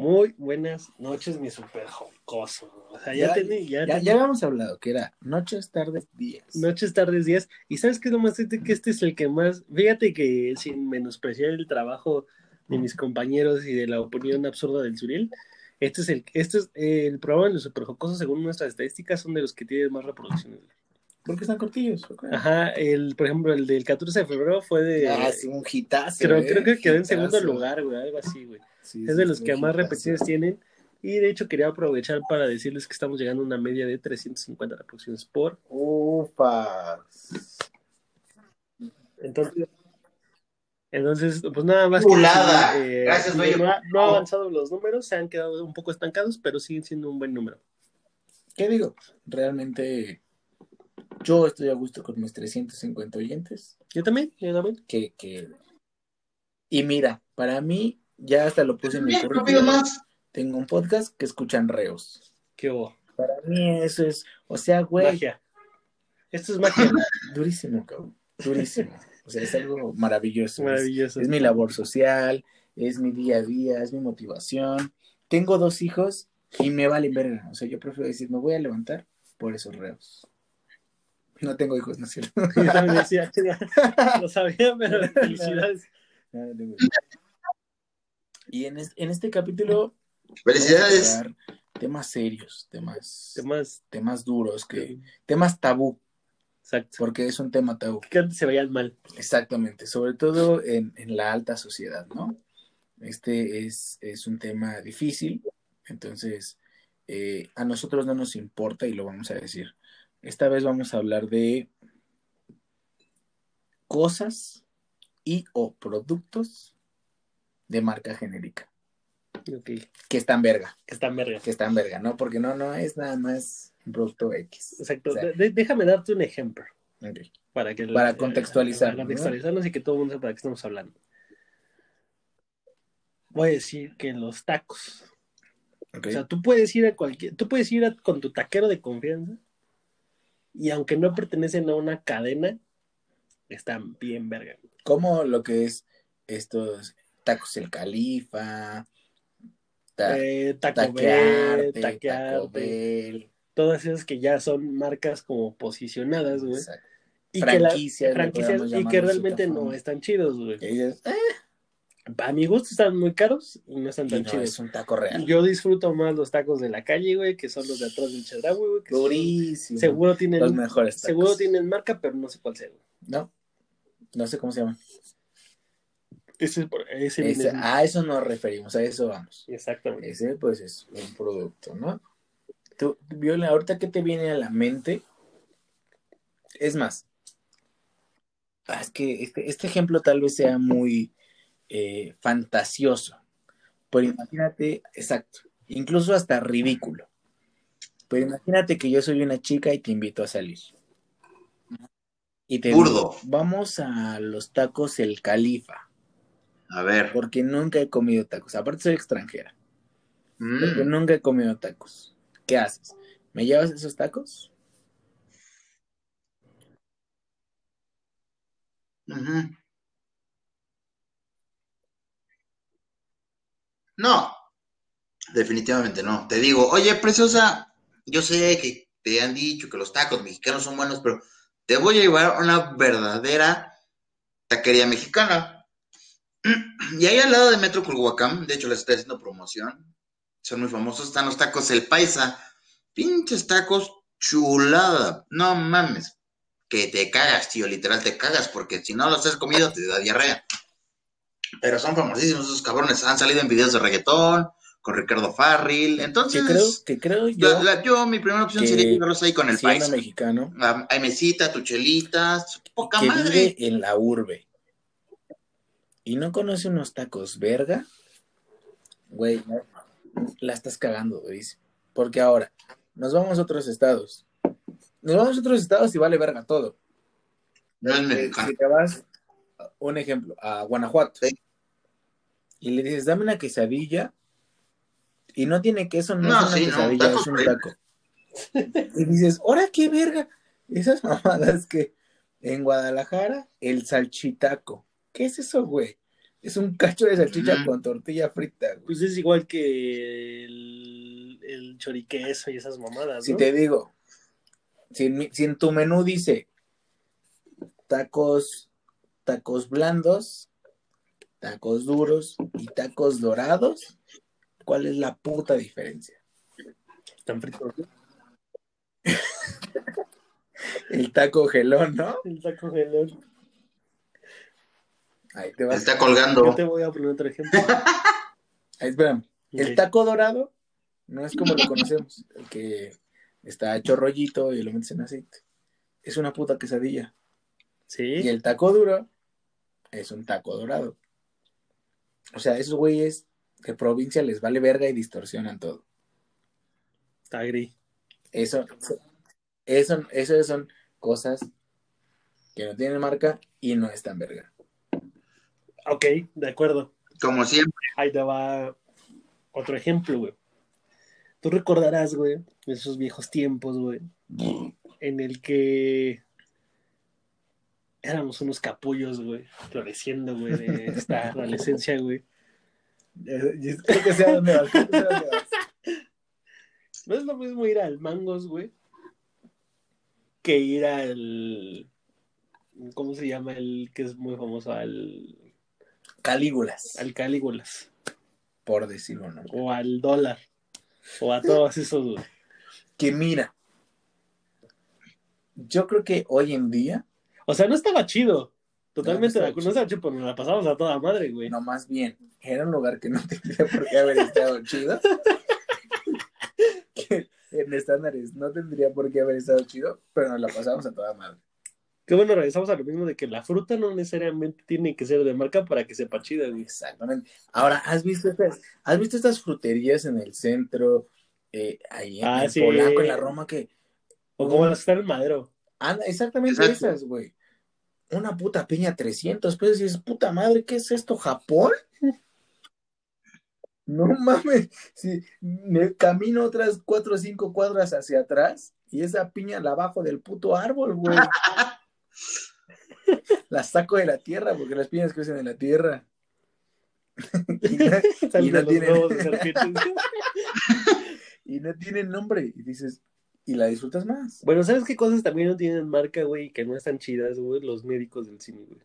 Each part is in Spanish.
Muy buenas noches, mi super jocoso. O sea, ya, Ya, ya, Ya, habíamos hablado que era noches, tardes, días. noches, tardes, días. Y sabes qué es lo más triste que este es el que más. Fíjate que sin menospreciar el trabajo de mis compañeros y de la opinión absurda del Suril, este es el, este es eh, el programa de los super jocosos, según nuestras estadísticas, son de los que tienen más reproducciones. Porque están cortillos. Ajá, el, por ejemplo, el del 14 de febrero fue de. Ah, es un hitazo. creo, eh, creo que quedó en segundo lugar, güey, algo así, güey. Sí, Es sí, de los sí, que más repeticiones tienen. Y de hecho quería aprovechar para decirles que estamos llegando a una media de 350 reproducciones por. Ufa. Entonces, entonces pues nada más Chulada. que decir, Gracias, no, no ha avanzado los números, se han quedado un poco estancados, pero siguen siendo un buen número. ¿Qué digo? Realmente yo estoy a gusto con mis 350 oyentes. Yo también, yo también. Que, que... Y mira, para mí, ya hasta lo puse en mi currículum. más. Tengo un podcast que escuchan reos. ¿Qué hubo? Para mí eso es, o sea, güey, Magia. Esto es magia. durísimo, cabrón. Durísimo. O sea, es algo maravilloso. Es- Maravilloso. Es mi labor social, es mi día a día, es mi motivación. Tengo dos hijos y me valen verga. O sea, yo prefiero decir, me voy a levantar por esos reos. No tengo hijos, ¿no es cierto? Yo también decía, lo sabía, pero felicidades. Y en, es- en este capítulo Felicidades. vamos a tocar temas serios, temas, Temas. temas duros, que, temas tabú, Exacto. porque es un tema tabú. Que antes se veían mal. Exactamente, sobre todo en, en la alta sociedad, ¿no? Este es, es un tema difícil, entonces eh, a nosotros no nos importa y lo vamos a decir. Esta vez vamos a hablar de cosas y o productos de marca genérica, Ok. que están verga, Están vergas. que están verga, ¿no? Porque no, no es nada más un producto X. Exacto. O sea, De- de- déjame darte un ejemplo. ok. Para, que Para contextualizarnos, Para contextualizarnos y que todo el mundo sepa de qué estamos hablando. Voy a decir que los tacos. Ok. O sea, tú puedes ir a cualquier, tú puedes ir a- con tu taquero de confianza y aunque no pertenecen a una cadena, están bien verga. como lo que es estos tacos el califa, ta- Eh, Taco taquearte, Bell, taquearte, Taco Bell, todas esas que ya son marcas como posicionadas, güey. exacto. Y que, la- Franquicias, franquicias y que realmente no están chidos, güey. Dices, "Eh", A mi gusto están muy caros y no están y tan no, chidos. es un taco real. Yo disfruto más los tacos de la calle, güey, que son los de atrás del Chedraui, güey. que son- Durísimo. seguro tienen, Los mejores tacos. seguro tienen marca, pero no sé cuál sea. güey. No, no sé cómo se llama. Ese, ese Ese- a eso nos referimos, a eso vamos. Exactamente. Ese pues es un producto, ¿no? Tú, Viola, ahorita qué te viene a la mente. Es más, ah, es que este, este ejemplo tal vez sea muy eh, fantasioso, pero imagínate, exacto, incluso hasta ridículo. Pero imagínate que yo soy una chica y te invito a salir. Y te Burdo. digo, vamos a los tacos El Califa, A ver. porque nunca he comido tacos. Aparte soy extranjera. Porque Mm. nunca he comido tacos. ¿Qué haces? ¿Me llevas esos tacos? No, definitivamente no. Te digo, oye, preciosa, yo sé que te han dicho que los tacos mexicanos son buenos, pero te voy a llevar a una verdadera taquería mexicana. Y ahí al lado de Metro Culhuacán, de hecho les estoy haciendo promoción, son muy famosos, están los tacos El Paisa. Pinches tacos chulada, no mames. Que te cagas, tío, literal te cagas, porque si no los has comido te da diarrea. Pero son famosísimos esos cabrones, han salido en videos de reggaetón, con Ricardo Farril, Que entonces... creo, que creo yo, la- la- yo, mi primera opción sería llevarlos ahí con el país. mexicano, Hay mesita, tu chelita, poca que madre. vive en la urbe y no conoce unos tacos verga, güey, la, estás cagando, güey. Porque ahora, nos vamos a otros estados. Nos vamos a otros estados y vale verga todo. No es mexicano. Si te vas, un ejemplo, a Guanajuato Sí. y le dices, dame una quesadilla y no tiene queso, no, No, es una sí, quesadilla, taco es un taco. Y dices, ¿ahora qué verga? Esas mamadas que en Guadalajara, el salchitaco. ¿Qué es eso, güey? Es un cacho de salchicha con tortilla frita, güey. Pues es igual que el, el choriqueso y esas mamadas, Si ¿no? te digo, si en, mi- si en tu menú dice tacos, tacos blandos, tacos duros y tacos dorados, ¿cuál es la puta diferencia? Están fritos. El taco gelón, ¿no? El taco gelón. Ahí te vas. Está colgando. Yo te voy a poner otro ejemplo. Ahí, espérame. El taco dorado no es como lo conocemos, el que está hecho rollito y lo metes en aceite. Es una puta quesadilla. Y el taco duro es un taco dorado. O sea, esos güeyes de provincia les vale verga y distorsionan todo. está gris. Eso, eso, eso son cosas que no tienen marca y no están verga. Ok, de acuerdo. Como siempre. Ahí te va otro ejemplo, güey. Tú recordarás, güey, esos viejos tiempos, güey, en el que éramos unos capullos, güey, floreciendo, güey, de esta adolescencia, güey. Creo que sea donde vas, creo que sea donde vas. No es lo mismo ir al Mangos, güey, que ir al... ¿Cómo se llama el que es muy famoso? Al, Calígulas, al Calígulas. por decirlo no. O al Dólar. O a todos esos, güey. Que mira, yo creo que hoy en día, O sea, no estaba chido. No, Totalmente no de acuerdo. No estaba chido, pero nos la pasamos a toda madre, güey. no más bien, era un lugar que no tendría por qué haber estado chido. que en estándares no tendría por qué haber estado chido, pero nos la pasamos a toda madre. Qué bueno, regresamos a lo mismo de que la fruta no necesariamente tiene que ser de marca para que sepa chida, güey. Exactamente. Ahora, ¿has visto estas, ¿has visto estas fruterías en el centro, eh, ahí en, Ah, en sí. Polanco, en la Roma, que O como las que están en madero. anda exactamente Exacto. esas, güey? Una puta piña 300 pesos y dices, puta madre, ¿qué es esto, Japón? No mames, si me camino otras cuatro o cinco cuadras hacia atrás y esa piña la bajo del puto árbol, güey. La saco de la tierra porque las piñas crecen en la tierra. y, no, Y no tienen- y no tienen nombre. Y dices, y la disfrutas más. bueno, ¿sabes qué cosas también no tienen marca, güey? Y que no están chidas, güey. Los médicos del cine, güey.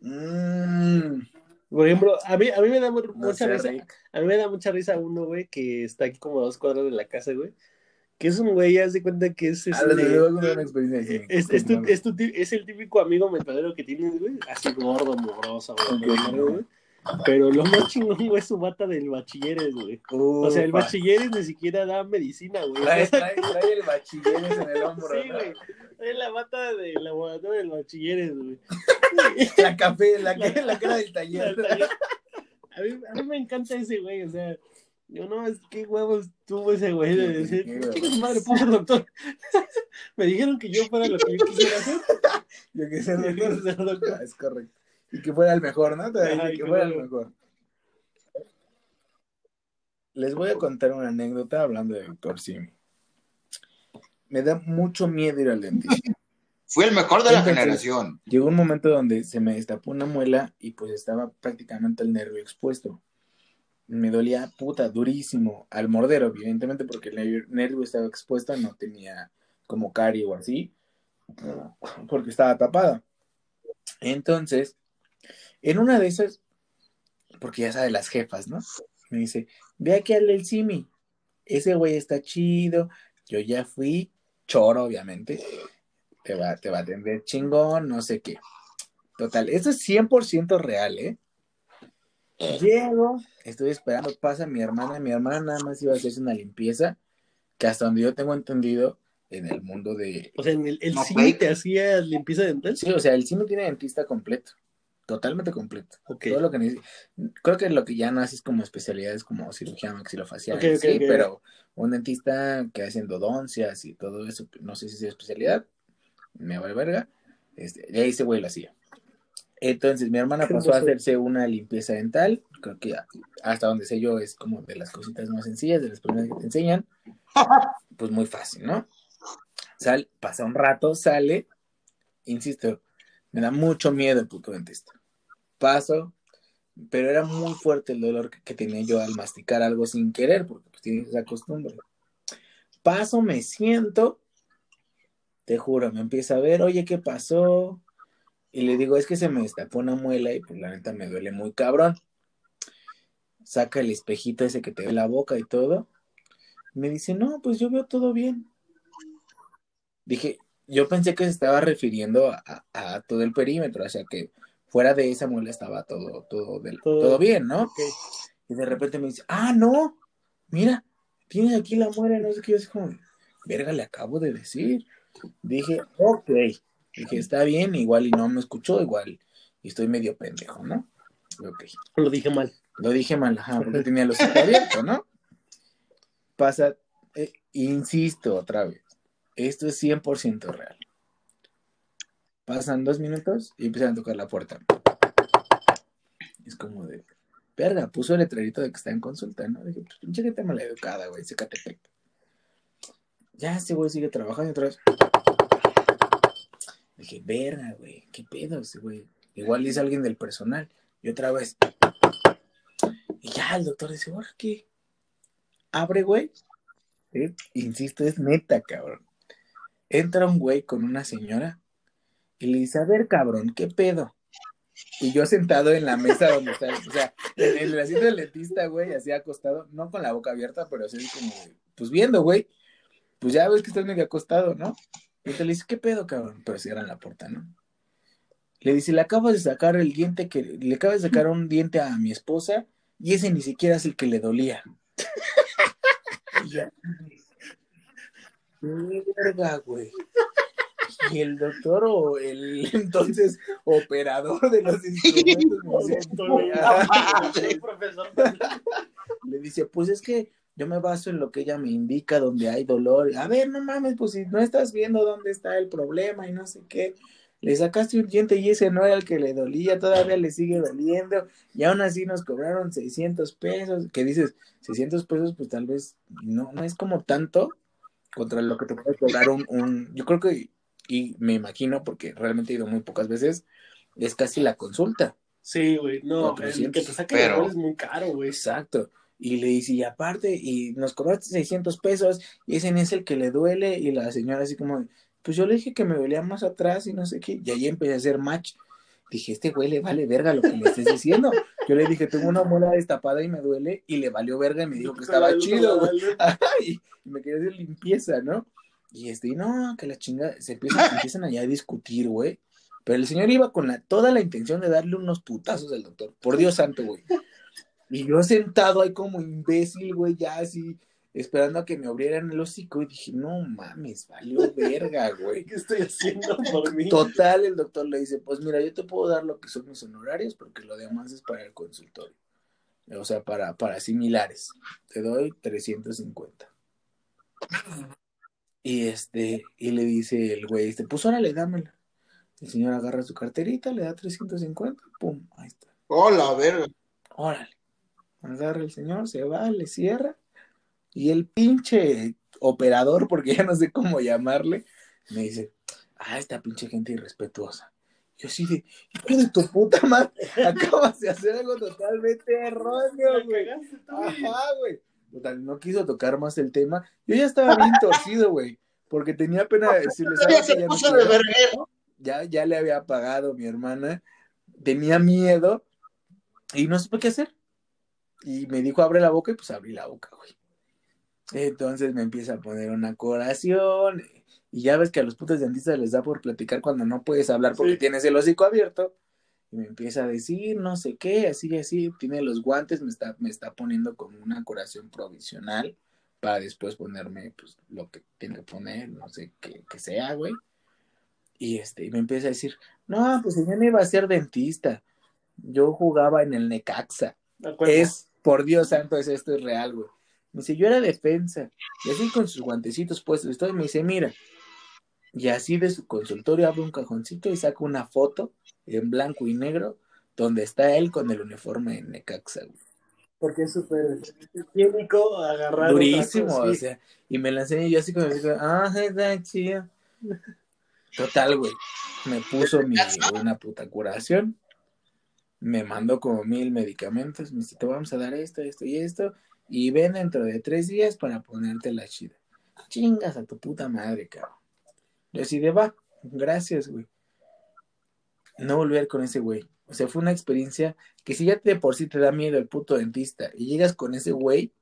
Mm, Por ejemplo, a mí, a mí me da no mucha risa. Rick. A mí me da mucha risa uno, güey, que está aquí como a dos cuadras de la casa, güey. Que es un güey, haz de cuenta que es Ah, este. Es, es, tu- es tu ti- es el típico amigo metalero que tienes, güey. Así gordo, mugroso, güey. Pero lo más chingón, güey, es su bata del bachilleres, güey. O sea, el bachilleres ni siquiera da medicina, güey. Trae, trae, trae el bachilleres en el hombro. Sí, güey. Es la bata del laboratorio del bachilleres, güey. La café, la, La- la cara del taller. A mí, a mí me encanta ese güey, o sea, yo no, es que huevos tuvo ese güey de decir, Qué huevos. "Chinga su madre, puso doctor. me dijeron que yo fuera lo que yo quisiera hacer. Yo que ser doctor. Es correcto. Y que fuera el mejor, ¿no? Te Ajá, que que fuera el mejor. Les voy a contar una anécdota hablando de doctor Simi. Me da mucho miedo ir al dentista. Fue el mejor de la generación. Llegó un momento donde se me destapó una muela y pues estaba prácticamente el nervio expuesto. Me dolía puta durísimo al morder, evidentemente, porque el nervio- nervio estaba expuesto, no tenía como carie o así, porque estaba tapada. Entonces, en una de esas, porque ya sabe las jefas, ¿no? Me dice, ve aquí al del Simi, ese güey está chido, yo ya fui, choro, obviamente, te va, te va a atender chingón, no sé qué. Total, esto es 100% real, ¿eh? Llego, estoy esperando, pasa mi hermana, mi hermana nada más iba a hacerse una limpieza, que hasta donde yo tengo entendido, en el mundo de... O sea, en el, el No, cine fake. te hacía limpieza dental. Sí, o sea, el cine tiene dentista completo, totalmente completo. Todo lo que Creo que lo que ya no haces como especialidades como cirugía maxilofacial, sí, pero un dentista que hace endodoncias y todo eso, no sé si es especialidad, me vale verga, este, y ahí ese güey lo hacía. Entonces mi hermana pasó a hacerse una limpieza dental, creo que hasta donde sé yo es como de las cositas más sencillas, de las primeras que te enseñan, pues muy fácil, ¿no? Sal, pasa un rato, sale, insisto, me da mucho miedo el puto dentista. Paso, pero era muy fuerte el dolor que, tenía yo al masticar algo sin querer, porque pues tienes esa costumbre. Paso, me siento, te juro, me empieza a ver, oye, ¿qué pasó? Y le digo, es que se me destapó una muela y pues la neta me duele muy cabrón. Saca el espejito ese que te ve la boca y todo. Me dice, no, pues yo veo todo bien. Dije, yo pensé que se estaba refiriendo a- a todo el perímetro, o sea que fuera de esa muela estaba todo, todo, del- Todo- todo bien, ¿no? Y de repente me dice, ah, no, mira, tienes aquí la muela, no sé qué, yo así como, verga, le acabo de decir. Dije, ok, dije, está bien, igual y no me escuchó, igual, y estoy medio pendejo, ¿no? Ok, Lo dije mal. lo dije mal, ajá, porque tenía los ojos abiertos, ¿no? Pasa, eh, insisto otra vez, esto es 100% real. Pasan dos minutos y empiezan a tocar la puerta. Es como de, verga, puso el letrerito de que está en consulta, ¿no? Dije, pues pinche gente maleducada, güey, se catepec. Ya este güey sigue trabajando otra vez. Dije, verga, güey, qué pedo ese güey. Igual dice alguien del personal. Y otra vez. Y ya el doctor dice, ¿ahora qué? Abre, güey. Insisto, es neta, cabrón. Entra un güey con una señora y le dice, a ver, cabrón, ¿qué pedo? Y yo sentado en la mesa donde está, o sea, en el asiento del dentista, güey, así acostado, no con la boca abierta, pero así como, pues viendo, güey, pues ya ves que estás medio acostado, ¿no? Y te le dice, ¿qué pedo, cabrón? Pero cierran la puerta, ¿no? Le dice, le acabas de sacar el diente que, le acabas de sacar un diente a mi esposa y ese ni siquiera es el que le dolía. Y ya. ¡Qué verga, güey! Y el doctor o el entonces operador de los instrumentos le dice, pues es que yo me baso en lo que ella me indica donde hay dolor. A ver, no mames, pues si no estás viendo dónde está el problema y no sé qué. Le sacaste un diente y ese no era el que le dolía, todavía le sigue doliendo. Y aún así nos cobraron 600 pesos. Que dices, 600 pesos, pues tal vez no, no es como tanto contra lo que te puede cobrar un, un- Yo creo que, y me imagino, porque realmente he ido muy pocas veces, es casi la consulta. Sí, güey. No, el 400. que te saque Pero- es muy caro, güey. Exacto. Y le dice, y aparte, y nos cobraste 600 pesos, y ese es el que le duele, y la señora así como, pues yo le dije que me dolía más atrás y no sé qué, y ahí empecé a hacer match. Dije, este güey le vale verga lo que me estés diciendo. Yo le dije, tengo una muela destapada y me duele, y le valió verga y me dijo que estaba chido, güey. Y me quería hacer limpieza, ¿no? Y este, y no, que la chingada, se empiezan, empiezan allá a discutir, güey. Pero el señor iba con la, toda la intención de darle unos putazos al doctor. Por Dios santo, güey. Y yo sentado ahí como imbécil, güey, ya así, esperando a que me abrieran el hocico. Y dije, no mames, valió verga, güey. ¿Qué estoy haciendo por mí? Total, el doctor le dice, pues mira, yo te puedo dar lo que son mis honorarios porque lo demás es para el consultorio. O sea, para, para similares. Te doy 350. Y este, y le dice el güey, este, pues órale, dámela. El señor agarra su carterita, le da 350, pum, ahí está. Hola, verga. Órale. Agarra el señor, se va, le cierra. Y el pinche operador, porque ya no sé cómo llamarle, me dice, ah, esta pinche gente irrespetuosa. Yo así de, hijo de tu puta madre, acabas de hacer algo totalmente erróneo, güey. Ajá, güey. Total, no quiso tocar más el tema. Yo ya estaba bien torcido, güey, porque tenía pena de decirle, Todavía "¿Sabes qué? se Ya no puso de quiero". verguero. ya, ya le había pagado mi hermana, tenía miedo y no supe qué hacer. Y me dijo, abre la boca y pues abrí la boca, güey. Entonces me empieza a poner una curación y ya ves que a los putos dentistas les da por platicar cuando no puedes hablar porque Sí. tienes el hocico abierto. Y me empieza a decir, no sé qué, así, así, tiene los guantes, me está, me está poniendo como una curación provisional para después ponerme, pues, lo que tiene que poner, no sé qué, que sea, güey. Y este, y me empieza a decir, no, pues yo no iba a ser dentista. Yo jugaba en el Necaxa. Es, por Dios santo, es esto es real, güey. Me dice, yo era defensa. Y así con sus guantecitos puestos, y me dice, mira. Y así de su consultorio abre un cajoncito y saca una foto en blanco y negro donde está él con el uniforme de Necaxa, güey. Porque es súper químico agarrar. Durísimo, cosa, o sí. sea, y me la enseñé y yo así como, así como, ah, está chido. Total, güey. Me puso mi, una puta curación. me mandó como mil medicamentos, me dice, te vamos a dar esto, esto y esto, y ven dentro de tres días para ponerte la chida. Chingas a tu puta madre, cabrón. Yo así de va, gracias, güey. No volver con ese güey. O sea, fue una experiencia que si ya de por sí te da miedo el puto dentista y llegas con ese güey,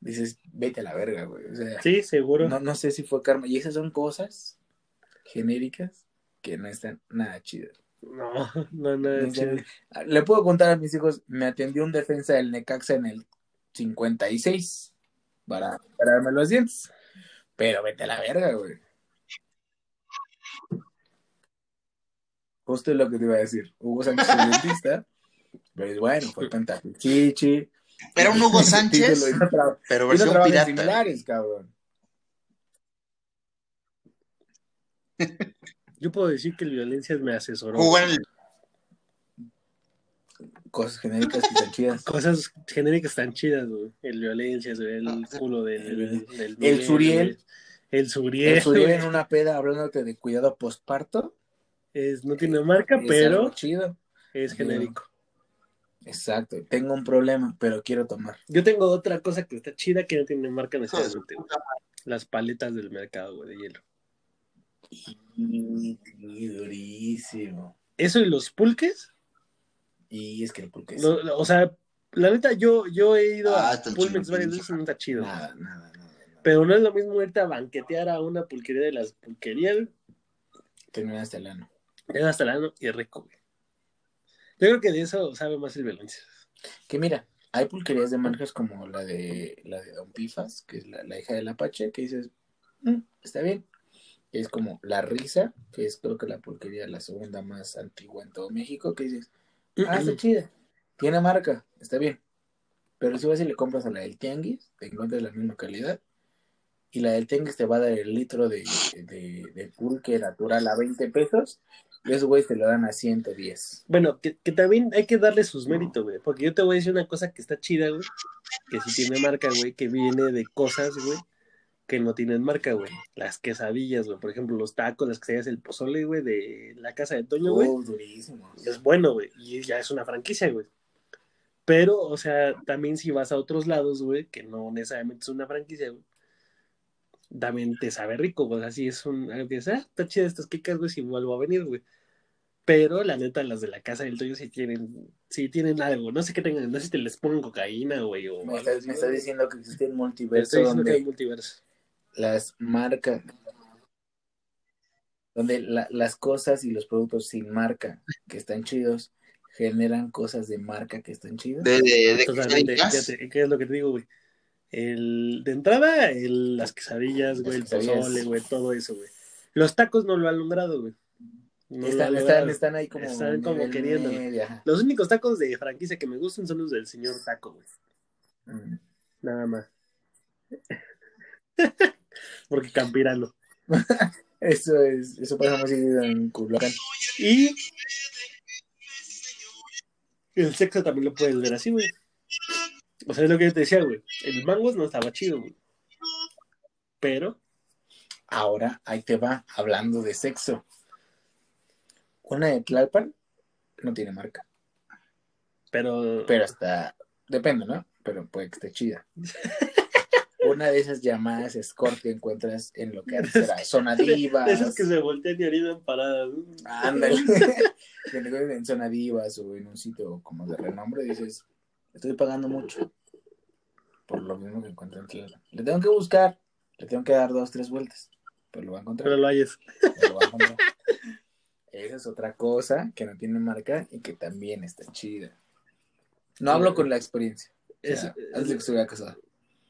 dices, vete a la verga, güey. O sea, Sí, seguro. no, no sé si fue karma. Y esas son cosas genéricas que no están nada chidas. No, no, no. No Le puedo contar a mis hijos, me atendió un defensa del Necaxa en el 56 para darme los dientes. Pero vete a la verga, güey. Justo lo que te iba a decir. Hugo Sánchez es dentista. Pero bueno, fue Pentapichichi. Era un Hugo Sánchez, pero versión pirata. similares, cabrón. Yo puedo decir que el Violencias me asesoró. El Cosas genéricas que están chidas. Cosas genéricas tan chidas, güey. El Violencias, güey, el culo del... del El Suriel. El Suriel. El Suriel en una peda hablándote de cuidado postparto. Es, no tiene marca, es pero chido. es genérico. Exacto. Tengo un problema, pero quiero tomar. Yo tengo otra cosa que está chida que no tiene marca necesariamente. Las paletas del mercado, güey, de hielo. Y durísimo. Eso y los pulques, Y es que el pulque es lo- lo- o sea, la neta, yo, yo he ido Ah, a chidos, varias veces y no está chido. nada. nada. Pero no es lo mismo irte a banquetear a una pulquería de las pulquerías, güey. Terminaste el ano. Llega hasta el ano y es rico, güey. Yo creo que de eso sabe más el Valencia. Que mira, hay pulquerías de marcas como la de la de Don Pifas, que es la, la hija del Apache, que dices, "Mm, está bien. Que es como La Risa, que es creo que la pulquería la segunda más antigua en todo México, que dices, ah, está chida. Tiene marca, está bien. Pero si vas y le compras a la del Tianguis, te encuentras la misma calidad. Y la del Tianguis te va a dar el litro de, de, de pulque natural a 20 pesos. Y esos güeyes te lo dan a 110. Bueno, que, que también hay que darle sus méritos, güey. Porque yo te voy a decir una cosa que está chida, güey. Que sí tiene marca, güey. Que viene de cosas, güey. Que no tienen marca, güey. Las quesadillas, güey. Por ejemplo, los tacos, las quesadillas, el pozole, güey. De la casa de Toño, güey. Oh, durísimo. Es bueno, güey. Y ya es una franquicia, güey. Pero, o sea, también si vas a otros lados, güey. Que no necesariamente es una franquicia, güey. También te sabe rico, güey. Así es un. Algo que dices, ah, está chida estas quecas, güey. Si vuelvo a venir, güey. Pero la neta, las de la casa del Toyo sí tienen, sí tienen algo. No sé qué tengan, no sé si te les ponen cocaína, güey. O Me estás, me diciendo que existe un Te multiverso estoy diciendo que donde hay multiverso. las marcas, donde la- las cosas y los productos sin marca que están chidos generan cosas de marca que están chidas. de, de, de Totalmente. Fíjate, ¿Qué es lo que te digo, güey? El, de entrada, el, las quesadillas, güey, el Las quesadillas. pozole, güey, todo eso, güey. Los tacos no lo han logrado, güey. No lo están, han están, logrado. están ahí como, Están como queriendo. Los únicos tacos de franquicia que me gustan son los del señor taco, güey. Mm. Nada más. Porque campirano. Eso es, eso pasa muy seguido en Culhuacán. Y el sexo también lo puedes ver así, güey. O sea, es lo que yo te decía, güey. El mangos no estaba chido, güey. Pero, Ahora, ahí te va, hablando de sexo. Una de Tlalpan no tiene marca, pero, pero hasta, depende, ¿no? Pero puede que esté chida. Una de esas llamadas escort que encuentras en lo que antes era Zona Divas. de esas que se voltean y orinan paradas. Ándale. que en Zona Divas o en un sitio como de renombre, dices, estoy pagando mucho por lo mismo que encuentro en Tlalpan. Le tengo que buscar, le tengo que dar dos, tres vueltas, pero lo va a encontrar. Pero lo hayas. Pero lo va a encontrar. Esa es otra cosa que no tiene marca y que también está chida. No hablo con la experiencia. O sea, Es- antes de que estuviera casada.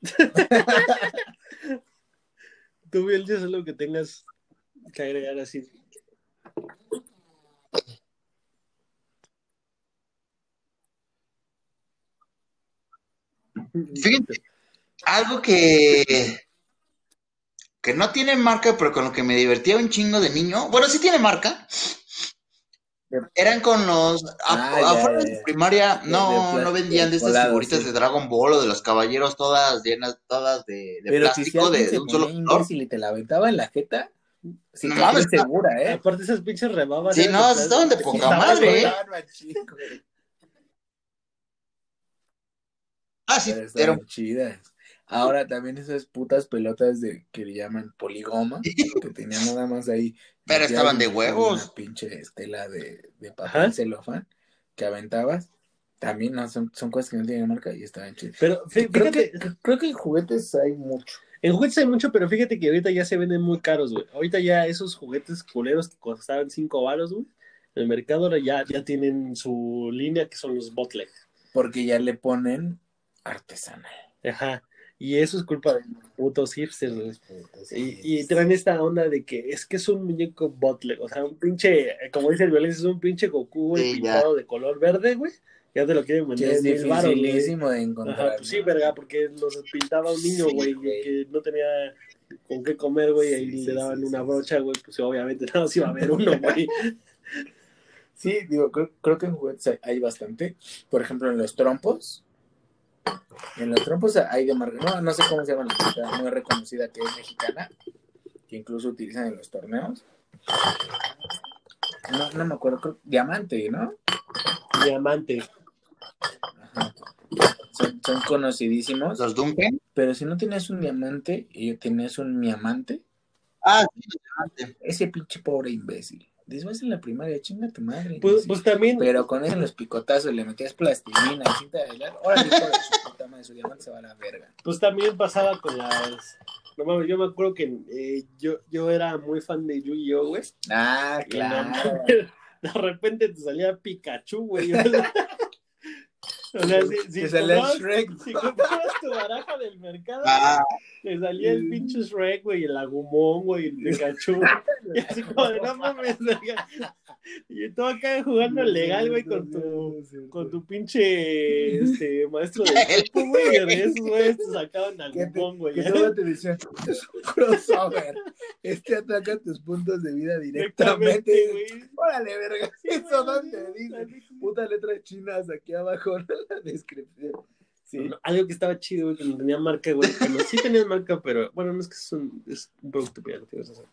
Tú, Biel, ya es algo que tengas que agregar así. Fíjate, algo que que no tiene marca, pero con lo que me divertía un chingo de niño. Bueno, sí tiene marca. Eran con los a- Ah, ya, afuera ya, de ya. primaria, no, de no vendían de estas figuritas sí. de Dragon Ball o de los caballeros, todas llenas, todas de, de Pero si, si plástico, de, un solo color. y te la aventaba en la jeta, sí, No mames, segura, ¿eh? Aparte esas pinches rebabas. Sí, no, de estaban de poca madre, ¿eh? Estaban machín, güey. Ah, sí, pero chidas. Ahora también esas putas pelotas de que le llaman poligoma, que tenían nada más ahí. Pero estaban de una- huevos. Una pinche estela de, de papel Ajá. celofán que aventabas. También no, son, son cosas que no tienen marca y estaban chidas. Pero Creo fíjate, que, creo que en juguetes hay mucho. en juguetes hay mucho, pero fíjate que ahorita ya se venden muy caros, güey. Ahorita ya esos juguetes culeros que costaban 5 varos, güey. En el mercado ahora ya, ya tienen su línea que son los botleg. Porque ya le ponen artesanal. Ajá. Y eso es culpa de los putos hipsters, güey. Y, y traen esta onda de que es que es un muñeco botleg, o sea, un pinche, como dice el violencia, es un pinche Goku Sí, pintado de color verde, güey. Ya te lo quieren vender es dificilísimo de encontrar. Ajá, pues sí, verga, porque los pintaba un niño, Sí, güey, güey. que no tenía con qué comer, güey, y Sí, le daban sí, una sí, brocha, güey, pues obviamente nada más iba a haber uno, güey. Sí, digo, creo, creo que en juguetes hay, hay bastante. Por ejemplo, en los trompos. En los trompos hay de marca. No, no sé cómo se llama la marca muy reconocida que es mexicana. Que incluso utilizan en los torneos. No, no me acuerdo. Creo, diamante, ¿no? Diamante. Ajá. Son, son conocidísimos. los Duncan. Pero si no tenías un diamante y tenías un miamante, Ah, sí, ese pinche pobre imbécil. Después en la primaria, chinga tu madre. Pues, Sí. pues también, Pero con eso los picotazos le metías plastilina cinta de bailar. Ahora de su puta madre, su diamante se va a la verga. pues también pasaba con las... No mames, yo me acuerdo que eh, yo, yo era muy fan de Yu-Gi-Oh, güey. Ah, claro. de repente te salía Pikachu, güey. O sea, si, si Te salía comprabas- Shrek. si comprabas tu baraja del mercado, Ah, te salía el pinche Shrek, güey, el Agumon, güey, el Pikachu. Y así como no mames. Y tú acá jugando legal, güey, con tu, con tu pinche este, maestro de equipo, güey. Y de esos te sacaban Que te- Agumon, güey. Que todo te decía, es un crossover. Este ataca tus puntos de vida Directamente. Órale, verga. Eso güey, donde dice. sí. Putas letras chinas aquí abajo la descripción. Sí. Algo que estaba chido, que no tenía marca, güey. Bueno, sí tenía marca, pero bueno, no es que es un, es un producto pirata, o sea.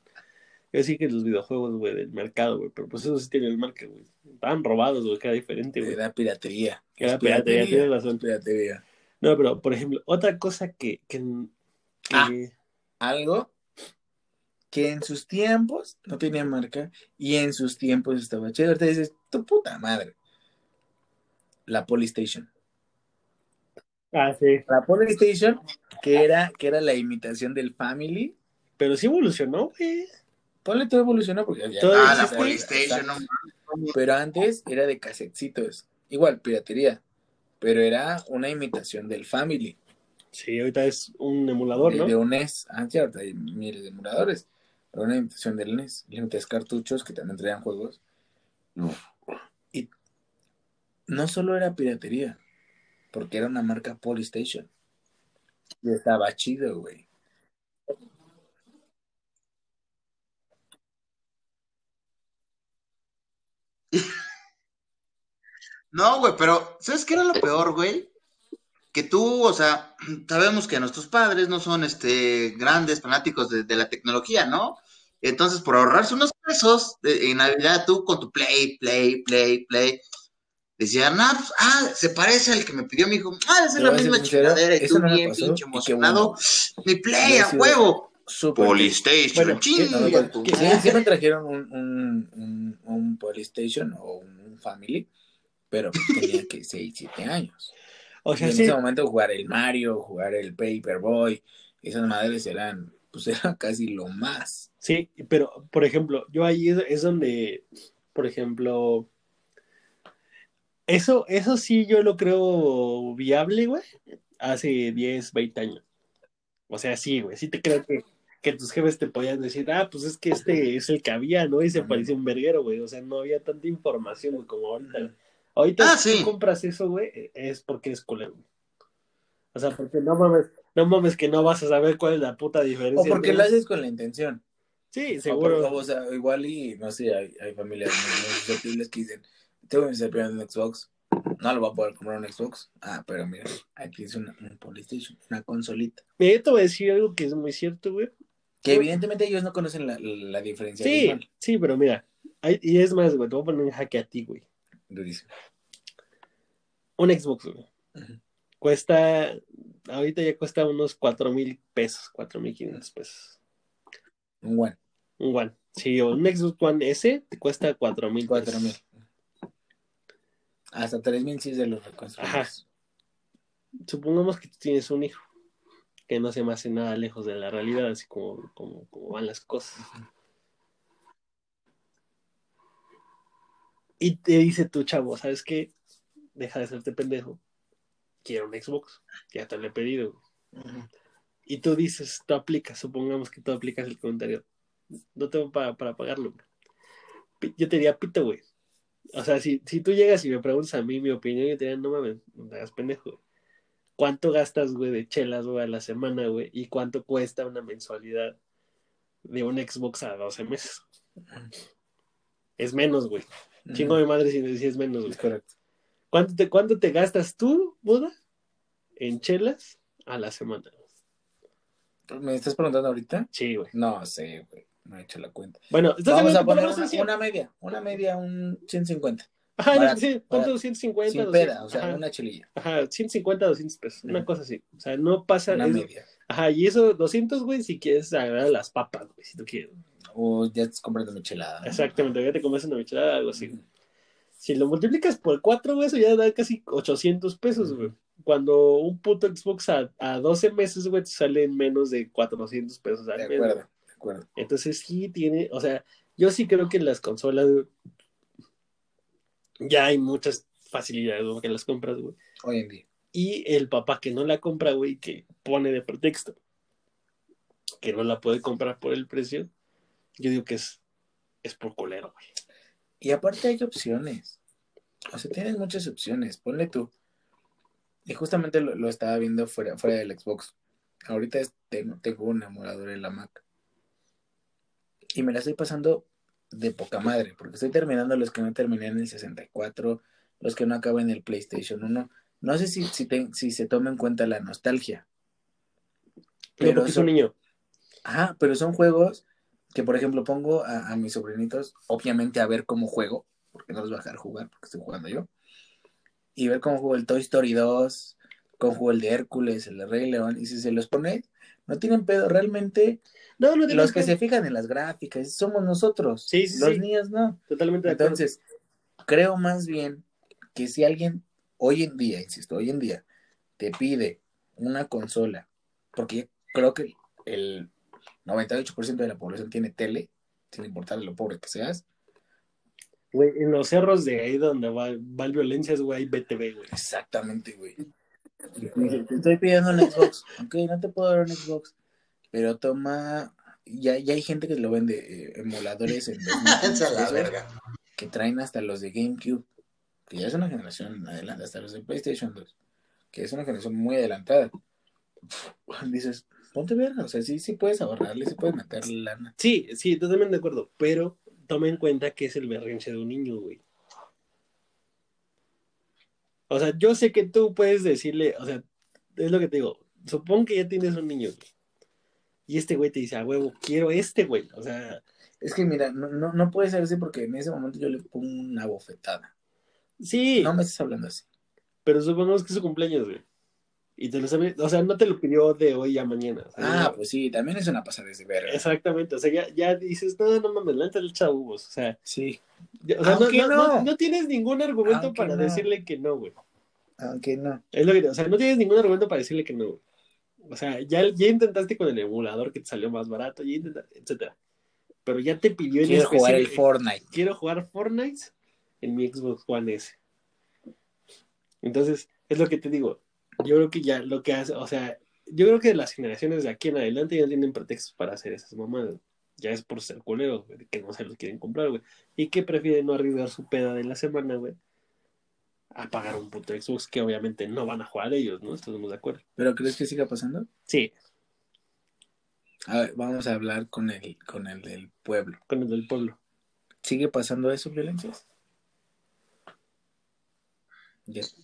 Yo sí que los videojuegos, güey, del mercado, güey, pero pues eso sí tienen marca, güey. Estaban robados, güey, que era diferente, güey. Era piratería. Era Es piratería, tienes razón. Piratería. No, pero, por ejemplo, otra cosa que... que, que- Ah. Algo que en sus tiempos no tenía marca y en sus tiempos estaba chido. Ahorita dices, tu puta madre. La Polystation. Ah, sí. La Polystation, que era, que era la imitación del Family. Pero sí evolucionó, güey. Ponle todo evolucionó porque ya. Todo ah, la. Polystation, no Pero antes era de casetcitos. Igual, piratería. Pero era una imitación del Family. Sí, ahorita es un emulador, de, ¿no? de un NES. Ah, sí, ahorita hay miles de emuladores. Era una imitación del NES. Le metías cartuchos que también traían juegos. Y no solo era piratería, porque era una marca Polystation. Y estaba chido, güey. No, güey, pero ¿sabes qué era lo peor, güey? Que tú, o sea, sabemos que nuestros padres no son este grandes fanáticos de, la tecnología, ¿no? Entonces, por ahorrarse unos pesos en Navidad, tú con tu Play, Play, Play, Play, decían, ah, pues, ah, se parece al que me pidió mi hijo, ah, esa es la misma chingadera, y tú no bien pasó, pinche emocionado, bueno. mi Play, a huevo. Polystation, Bueno, chinga No, me trajeron un, un, un, un Polystation o un Family, pero pues tenía que 6, 7 años. O Y sea, en sí. ese momento jugar el Mario, jugar el Paperboy, esas madres eran, pues era casi lo más. Sí, pero, por ejemplo, yo ahí es, es donde, por ejemplo, eso, eso sí yo lo creo viable, güey, hace 10, 20 años. O sea, sí, güey, sí te creo que, que tus jefes te podían decir, ah, pues es que este es el que había, ¿no? Y se parecía un verguero, güey, o sea, no había tanta información, güey, como ahorita. Ahorita Ah, si sí. tú compras eso, güey, es porque es culero, güey. O sea, porque no mames, no mames que no vas a saber cuál es la puta diferencia. O porque lo haces con la intención. Sí, O, seguro. por- o sea, igual y, no sé, hay, hay familias muy susceptibles que dicen, tengo mi celular en un Xbox, no lo voy a poder comprar un Xbox. Ah, pero mira, aquí es una, un Polystation, una consolita. Mira, te voy a decir algo que es muy cierto, güey. Que evidentemente ellos no conocen la, la diferencia. Sí, sí, pero mira, hay- y es más, güey, te voy a poner un jaque a ti, güey. Durísimo. Un Xbox, güey. Cuesta, ahorita ya cuesta unos cuatro mil pesos, cuatro mil quinientos pesos. Un one. Un One. Sí, un Xbox One S te cuesta cuatro mil Cuatro mil. Hasta tres mil sí de los reconstruidos. Supongamos que tú tienes un hijo que no se me hace nada lejos de la realidad, así como, como, como van las cosas. Y te dice tu chavo, ¿sabes qué? Deja de serte pendejo. Quiero un Xbox. Ya te lo he pedido. Y tú dices, tú aplicas, supongamos que tú aplicas el comentario. No tengo para, para pagarlo. Yo te diría pito, güey. O sea, si, si tú llegas y me preguntas a mí mi opinión, yo te diría, no mames, no te hagas pendejo. güey. ¿Cuánto gastas, güey, de chelas, güey, a la semana, güey? ¿Y cuánto cuesta una mensualidad de un Xbox a 12 meses? Es menos, güey. Chingo de madre si decís menos, güey. Es correcto. ¿Cuánto te, ¿Cuánto te gastas tú, Buda, en chelas a la semana? ¿Me estás preguntando ahorita? Sí, güey. No sé, güey. No he hecho la cuenta. Bueno, Vamos a poner una, 100. una media. Una media, un 150. Ajá, barato, sí, ponte barato. 250. Sin 200, peda, o sea, ajá, una chililla. ajá, 150, 200 pesos, una cosa así. O sea, no pasa. Una es- media. Ajá, y eso, 200, güey, si quieres agregar las papas, güey, si tú quieres. O ya estás comprando michelada. ¿no? Exactamente, ya te comes una michelada, algo así. Si lo multiplicas por 4, güey, eso ya da casi 800 pesos, güey. Cuando un puto Xbox a, a 12 meses, güey, te sale en menos de 400 pesos al De mes, acuerdo, acuerdo. Entonces sí tiene, o sea, yo sí creo que las consolas güey, ya hay muchas facilidades, güey, que las compras, güey. Hoy en día. Y el papá que no la compra, güey, que pone de pretexto que no la puede comprar por el precio, yo digo que es, es por colero, güey. Y aparte hay opciones. O sea, tienes muchas opciones. Ponle tú. Y justamente lo, lo estaba viendo fuera, fuera del Xbox. Ahorita es- tengo, tengo un emulador en la Mac. Y me la estoy pasando de poca madre, porque estoy terminando los que no terminé en el 64, los que no acabo en el PlayStation 1. No sé si, si, te- si se toma en cuenta la nostalgia. Pero porque es un son- niño. Ajá, pero son juegos que, por ejemplo, pongo a, a mis sobrinitos, obviamente a ver cómo juego, porque no los voy a dejar jugar, porque estoy jugando yo, y ver cómo juego el Toy Story 2, juego el de Hércules, el de Rey León, y si se los pone, no tienen pedo, realmente No, los que se fijan en las gráficas somos nosotros, Sí, sí, los sí. niños no. Totalmente de. Entonces, creo más bien que si alguien hoy en día, insisto, hoy en día, te pide una consola, porque creo que el 98% de la población tiene tele, sin importar lo pobre que seas. Güey, en los cerros de ahí donde va, va el violencias, güey, hay BTV, güey. Exactamente, güey. Dice, Te estoy pidiendo un Xbox. Ok, no te puedo dar un Xbox, pero toma. Ya, ya hay gente que lo vende, eh, emuladores en Esa la 2.000 verga. que traen hasta los de GameCube, que ya es una generación adelante, hasta los de PlayStation 2, que es una generación muy adelantada. Dices, ponte verga, o sea, sí, sí puedes ahorrarle, sí puedes meterle lana. Sí, sí, totalmente de acuerdo. Pero toma en cuenta que es el berrinche de un niño, güey. O sea, yo sé que tú puedes decirle, o sea, es lo que te digo. Supón que ya tienes un niño, güey. Y este güey te dice, a huevo, quiero este, güey. O sea, Es que mira, no, no, no puede ser así porque en ese momento yo le pongo una bofetada. sí, No me estás hablando así. pero supongamos que es su cumpleaños, güey. Y te lo sabe, o sea, no te lo pidió de hoy a mañana. o sea, Ah, pues sí, también es una pasada de verga. Exactamente, o sea, ya, ya dices, no, no mames, lanza el chavos, o sea, Sí, ya- o sea, no, Aunque no, no. no- no tienes ningún argumento Aunque para decirle que no, güey. aunque no. Es lo que o sea, no tienes ningún argumento para decirle que no, güey. O sea, ya, ya intentaste con el emulador que te salió más barato, ya intentaste, etcétera. Pero ya te pidió en Quiero jugar el Fortnite. Quiero jugar Fortnite en mi Xbox One S. Entonces, es lo que te digo. Yo creo que ya lo que hace, o sea, yo creo que las generaciones de aquí en adelante ya tienen pretextos para hacer esas mamadas. Ya es por ser culeros, güey, que no se los quieren comprar, güey. Y que prefieren no arriesgar su peda de la semana, güey, a pagar un puto Xbox que obviamente no van a jugar ellos, ¿no? Estamos de acuerdo. ¿Pero crees que siga pasando? Sí, A ver, vamos a hablar con el, con el del pueblo. con el del pueblo. ¿Sigue pasando eso, violencias? Ya. ¿Y te-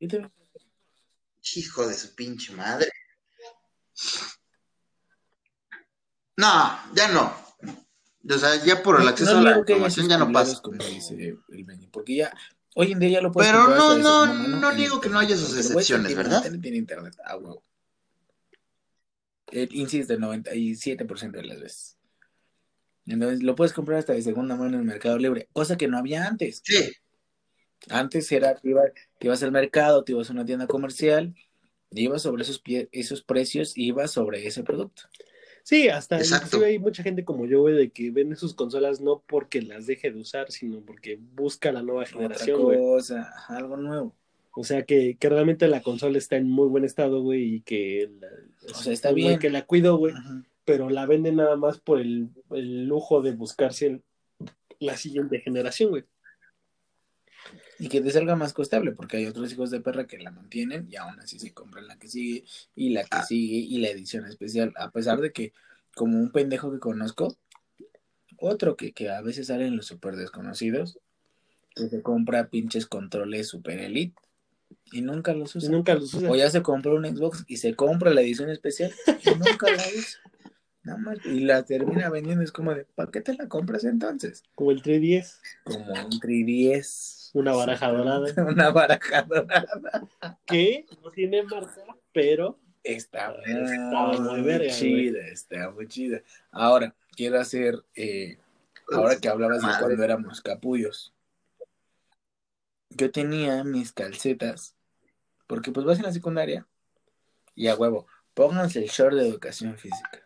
Hijo de su pinche madre. No, ya no. O sea, ya por el acceso a la información ya no pasa. culeros, Como dice el Benny, porque ya, hoy en día ya lo puedes Pero no, no, no en niego que no haya sus excepciones, ¿verdad? tiene internet, a huevo. El insisto, el 97% de las veces. Entonces lo puedes comprar hasta de segunda mano en el Mercado Libre, cosa que no había antes. Sí, Antes era que iba- que ibas al mercado, te ibas a una tienda comercial, ibas sobre esos, pie- esos precios, ibas sobre ese producto. Sí, hasta Exacto. inclusive hay mucha gente como yo, güey, de que vende sus consolas no porque las deje de usar, sino porque busca la nueva Otra generación, güey. algo nuevo. O sea, que, que realmente la consola está en muy buen estado, güey, y que... la- O sea, está bien. Que la cuido, güey, pero la venden nada más por el, el lujo de buscarse el- la siguiente generación, güey. Y que te salga más costable, porque hay otros hijos de perra que la mantienen y aún así se compran la que sigue y la que Ah. sigue y la edición especial. A pesar de que, como un pendejo que conozco, otro que, que a veces salen los super desconocidos, que se compra pinches controles super elite y nunca los Y usa. nunca los usan. O ya se compró un Xbox y se compra la edición especial y nunca la usa. Nada más, y la termina vendiendo. Es como de, ¿para qué te la compras entonces? Como el 310, Como un 310. una baraja dorada, Una baraja dorada. que no tiene marca, pero Está Está muy, muy verga, güey. chida, está muy chida. Ahora, quiero hacer, eh, ahora que hablabas de cuando éramos capullos. Yo tenía mis calcetas, porque pues vas en la secundaria y a huevo, pónganse el short de educación física.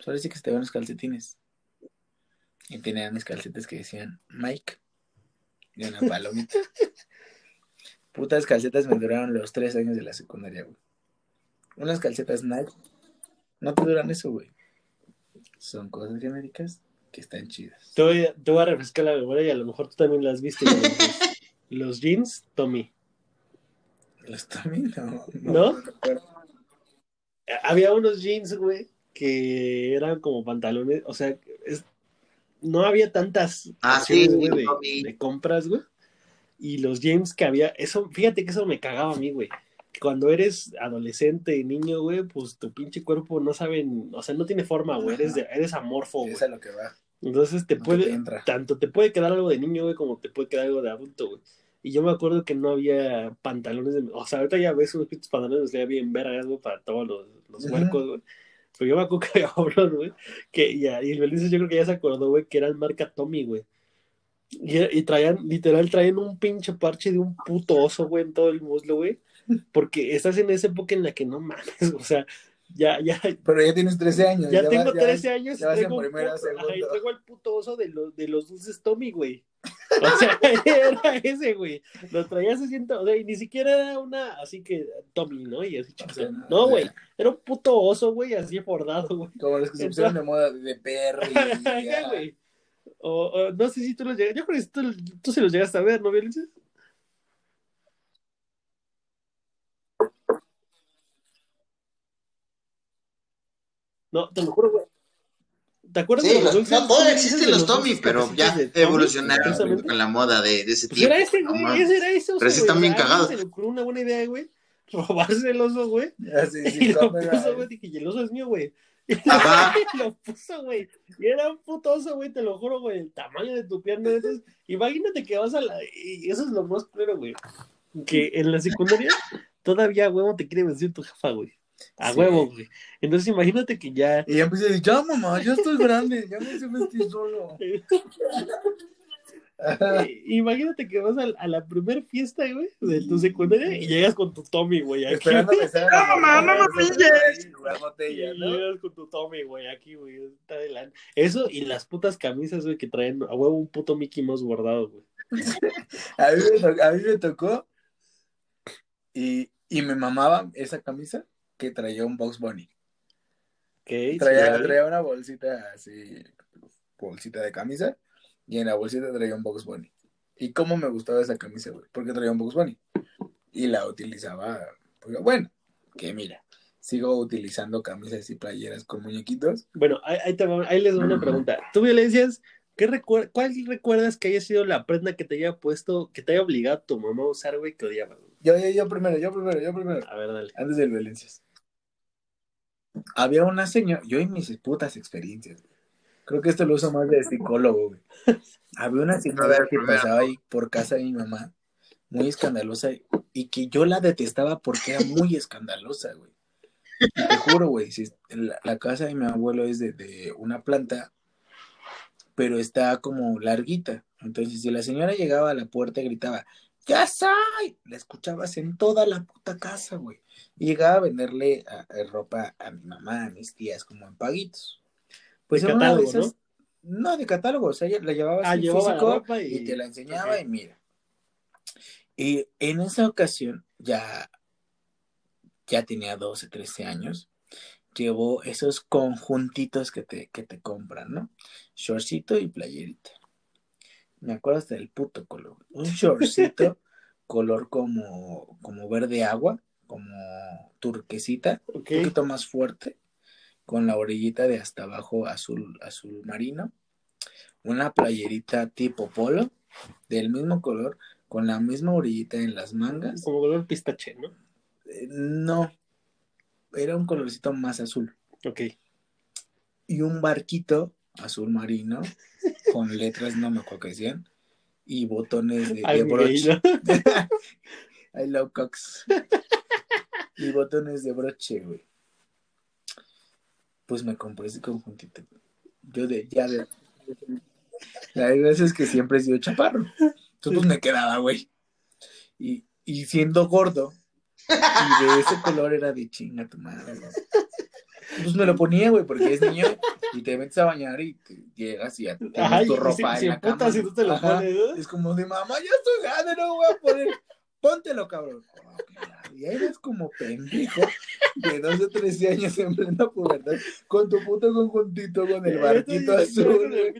Pues ahora sí que se te ven los calcetines. Y tenía mis calcetas que decían Mike y una palomita. Putas calcetas me duraron los tres años de la secundaria, güey. Unas calcetas Nike no te duran eso, güey. Son cosas genéricas que están chidas. te voy, a- te voy a refrescar la memoria y a lo mejor tú también las viste. güey. Los, los jeans, Tommy. ¿Los Tommy? No. ¿No? recuerdo. Había unos jeans, güey, que eran como pantalones, o sea, es- no había tantas Ah, opciones, sí, güey, de, de compras, güey. Y los jeans que había, eso, fíjate que eso me cagaba a mí, güey. Cuando eres adolescente niño, güey, pues tu pinche cuerpo no sabe, o sea, no tiene forma, güey, eres, de- eres amorfo, güey. Es a lo que va. Entonces te puede, te tanto te puede quedar algo de niño, güey, como te puede quedar algo de adulto, güey. Y yo me acuerdo que no había pantalones de... O sea, ahorita ya ves unos pinches pantalones ya bien vergas, güey, para todos los, los huercos, güey. Pero yo me acuerdo que unos, güey, que ya, y el Belice yo creo que ya se acordó, güey, que eran marca Tommy, güey. Y, y traían, literal, traían un pinche parche de un puto oso, güey, en todo el muslo, güey. Porque estás en esa época en la que no mames, o sea, ya, ya, Pero ya tienes 13 años. ya, vas- tengo ya 13 vas- años ya vas en tengo, primero, puto- ajá, y tengo el puto oso de los, de los dulces Tommy, güey. O sea, era ese, güey. Lo traías así, en to- o sea, y ni siquiera era una, así que Tommy, ¿no? Y así O sea, No, güey. Era un puto oso, güey, así bordado, güey. Como los que se pusieron de moda de perro. güey. O, o no sé si tú los llegas, yo creo que tú, tú se los llegaste a ver, ¿no, Violencia? No, te lo juro, güey. ¿Te acuerdas Sí, de los los- no, todavía ¿Cómo dices existen de los Tommy, pero ya Tommy? evolucionaron con la moda de, de ese Pues tiempo. era ese, güey, ese era ese oso, Pero ese güey. están bien. Se le ocurrió una buena idea, güey. Robarse el oso, güey. Así, Y lo puso, güey. Dije, y el oso es mío, güey. Y Ajá. lo puso, güey. Y era un puto oso, güey, te lo juro, güey. El tamaño de tu pierna. Entonces, imagínate que vas a la. Y eso es lo más claro, güey. Que en la secundaria todavía, huevo, te quiere vestir tu jefa, güey. A Sí. huevo, güey. Entonces, imagínate que ya. Y ya empecé a decir, ya mamá, ya estoy grande, ya me sé vestir solo. Eh, Imagínate que vas a, a la primer fiesta, güey, de tu secundaria y llegas con tu Tommy, güey. Aquí, Esperando que. No, mamá, no me pilles. Y ¿no? llegas con tu Tommy, güey, aquí, güey. Está adelante. Eso y las putas camisas, güey, que traen a huevo un puto Mickey Mouse bordado, güey. A mí me tocó, a mí me tocó y, y me mamaba esa camisa que traía un Box Bunny. Traía, Sí, traía una bolsita así, bolsita de camisa, y en la bolsita traía un Box Bunny. ¿Y cómo me gustaba esa camisa, güey? Porque traía un Box Bunny. Y la utilizaba, pues, bueno, que mira, sigo utilizando camisas y playeras con muñequitos. Bueno, ahí, ahí te va- ahí les doy una pregunta. ¿Tú, Violencias, qué recuer- cuál recuerdas que haya sido la prenda que te haya puesto, que te haya obligado tu mamá a usar, güey, que odiabas? güey? Yo, yo, yo primero, yo primero, yo primero. A ver, dale. Antes del violencias. Había una señora, yo y mis putas experiencias. güey. Creo que esto lo uso más de psicólogo, güey. Había una señora que pasaba ahí por casa de mi mamá, muy escandalosa, y que yo la detestaba porque era muy escandalosa, güey. Y te juro, güey, si la, la casa de mi abuelo es de, de una planta, pero está como larguita. Entonces, si la señora llegaba a la puerta y gritaba, ¡Ya soy! La escuchabas en toda la puta casa, güey. Y llegaba a venderle a- a ropa a mi mamá, a mis tías, como en paguitos. Pues De en una de esas- ¿no? de catálogo, o sea, ella la llevaba Ah, la físico y... y- te la enseñaba y mira. Y en esa ocasión, ya, ya tenía 12, 13 años, llevó esos conjuntitos que te, que te compran, ¿no? Shortcito y playerita. Me acuerdo hasta del puto color. Un shortcito color como, como verde agua, como turquesita, un poquito más fuerte, con la orillita de hasta abajo azul, azul marino. Una playerita tipo polo, del mismo color, con la misma orillita en las mangas. Como color pistache, ¿no? Eh, no, era un colorcito más azul. Ok. Y un barquito azul marino, con letras, no me acuerdo qué decían, y botones de, de broche. I love Y botones de broche, güey. Pues me compré ese conjuntito. Yo de, ya de. Hay veces que siempre he sido chaparro. Entonces pues me quedaba, güey. Y, y siendo gordo, y de ese color era de chinga tu madre, güey. Pues me lo ponía, güey, porque es niño y te metes a bañar y te llegas y ya tienes Ay, tu ropa si, si en la cama. si te lo pones. Es como de mamá, ya estoy grande, no voy a poner. Póntelo, cabrón. Ok, Y eres como pendejo de 12 o 13 años en plena pubertad con tu puto conjuntito con el barquito azul.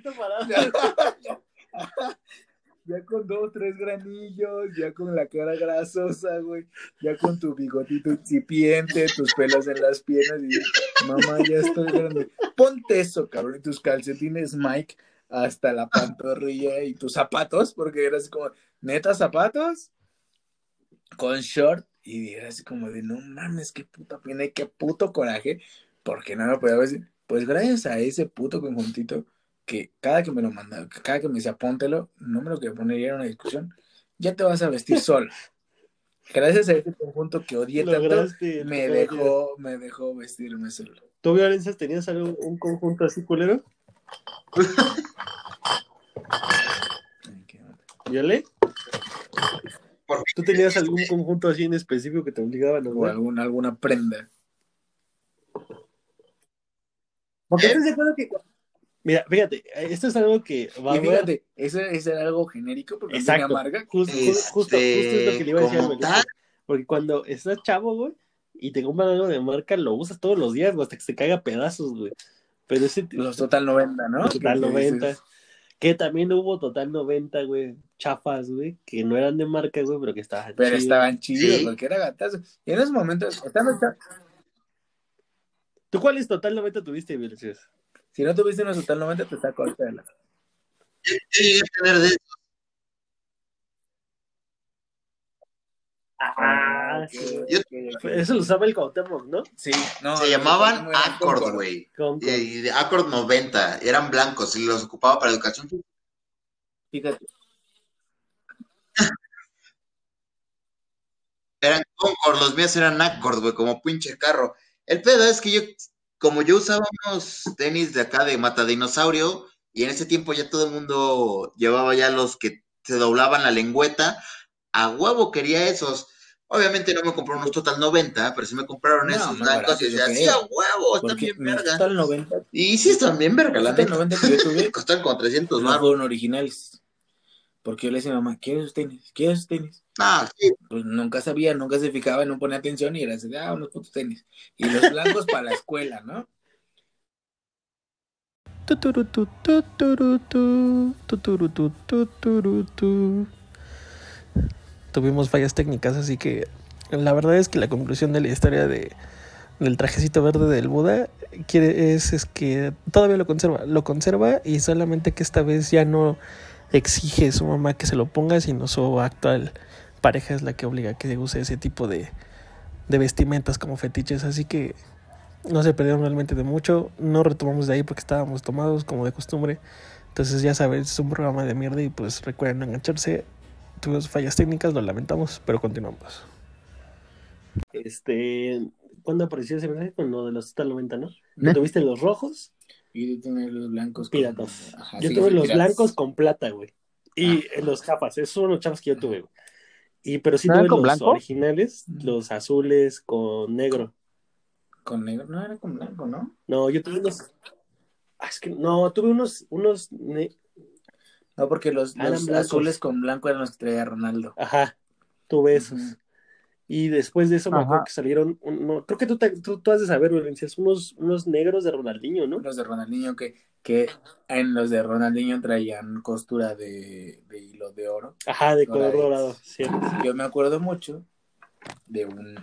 Ya con dos, tres granillos, ya con la cara grasosa, güey, ya con tu bigotito incipiente, tus pelos en las piernas y mamá, ya estoy grande. Ponte eso, cabrón, y tus calcetines Mike hasta la pantorrilla y tus zapatos, porque eras como, neta zapatos, con short, y era así como de, no mames, qué puta pena y qué puto coraje, porque no me podía decir. Pues gracias a ese puto conjuntito, que cada que me lo mandaba, cada que me decía póntelo, no me lo quería poner era una discusión, ya te vas a vestir solo. Gracias a ese conjunto que odié tanto, Lograste. me tu dejó, me dejó vestirme solo. ¿Tú, Violencia, tenías algo, un conjunto así culero? ¿Viole? ¿Tú tenías algún conjunto así en específico que te obligaban a O usar? alguna, alguna prenda. Porque estás de acuerdo que... Mira, fíjate, esto es algo que va Y a fíjate, eso, eso era algo genérico porque Exacto. marca. Justo, ju- justo, justo es lo que le iba a decir a. Porque cuando estás chavo, güey, y te compran algo de marca, lo usas todos los días, güey, hasta que se caiga a pedazos, güey. Pero ese Los Total 90, ¿no? Total Que 90. dices, Que también hubo Total 90, güey, chafas, güey, que no eran de marca, güey, pero que estaban Pero chidos. estaban chidos Sí. porque era gatazo. Y en esos momentos, estando ¿Tú cuáles Total 90 tuviste, Vilches? si no tuviste unos Total 90, te saco ahorita de la. Yo llegué a tener de Ah, sí. Yo-. Eso lo usaba el Cuauhtémoc, ¿no? Sí, no. se llamaban Accord, güey. Y de Accord 90. Eran blancos y los ocupaba para educación. Fíjate, Eran Concord, los míos eran Accord, güey, como pinche carro. El pedo es que yo, como yo usaba unos tenis de acá de mata dinosaurio, y en ese tiempo ya todo el mundo llevaba ya los que se doblaban la lengüeta, a huevo quería esos. Obviamente no me compré unos Total 90, pero sí me compraron No, esos más blancos y decía, sí, a huevo, están bien verga. Total 90, Y sí, están bien verga, los la Total neta. 90 que yo tuve, Costan como 300 no baros. fueron originales. Porque yo le decía a mamá, ¿quieres sus tenis? ¿Quieres sus tenis? Ah, sí, Pues nunca sabía, nunca se fijaba, no ponía atención y era así, ah, unos putos tenis. Y los blancos para la escuela, ¿no? Tuturutu, tuturutu, tuturutu, tuturutu. Tuvimos fallas técnicas, así que la verdad es que la conclusión de la historia de, del trajecito verde del Buda quiere, es, es que todavía lo conserva, lo conserva y solamente que esta vez ya no exige su mamá que se lo ponga, sino su actual pareja es la que obliga a que use ese tipo de, de vestimentas como fetiches, así que No se perdieron realmente de mucho. No retomamos de ahí porque estábamos tomados como de costumbre. Entonces ya sabes, es un programa de mierda y pues recuerden engancharse. Tuvimos fallas técnicas, lo lamentamos, pero continuamos. Este, ¿cuándo apareció ese mensaje? Con lo de los Total 90, ¿no? ¿Eh? ¿Tuviste los rojos? Y tú tienes los blancos. con- Piratas. Ajá, yo sí, tuve los piratas. blancos con plata, güey. Y Ah. los chapas, esos son los chapas que yo tuve, güey. Y pero sí ¿No tuve con los blanco? originales, Mm. los azules con negro. Con negro. No, era con blanco, ¿no? No, yo tuve unos. Ah, es que no, tuve unos, unos. ne- No, porque los, los blancos. azules con blanco eran los que traía Ronaldo. Ajá, tuve esos. Y después de eso me acuerdo que salieron, no, creo que tú, te- tú, tú has de saber, Valencias, unos, unos negros de Ronaldinho, ¿no? Los de Ronaldinho que, que en los de Ronaldinho traían costura de, de hilo de oro. Ajá, de color dorado, cierto. Yo me acuerdo mucho de un,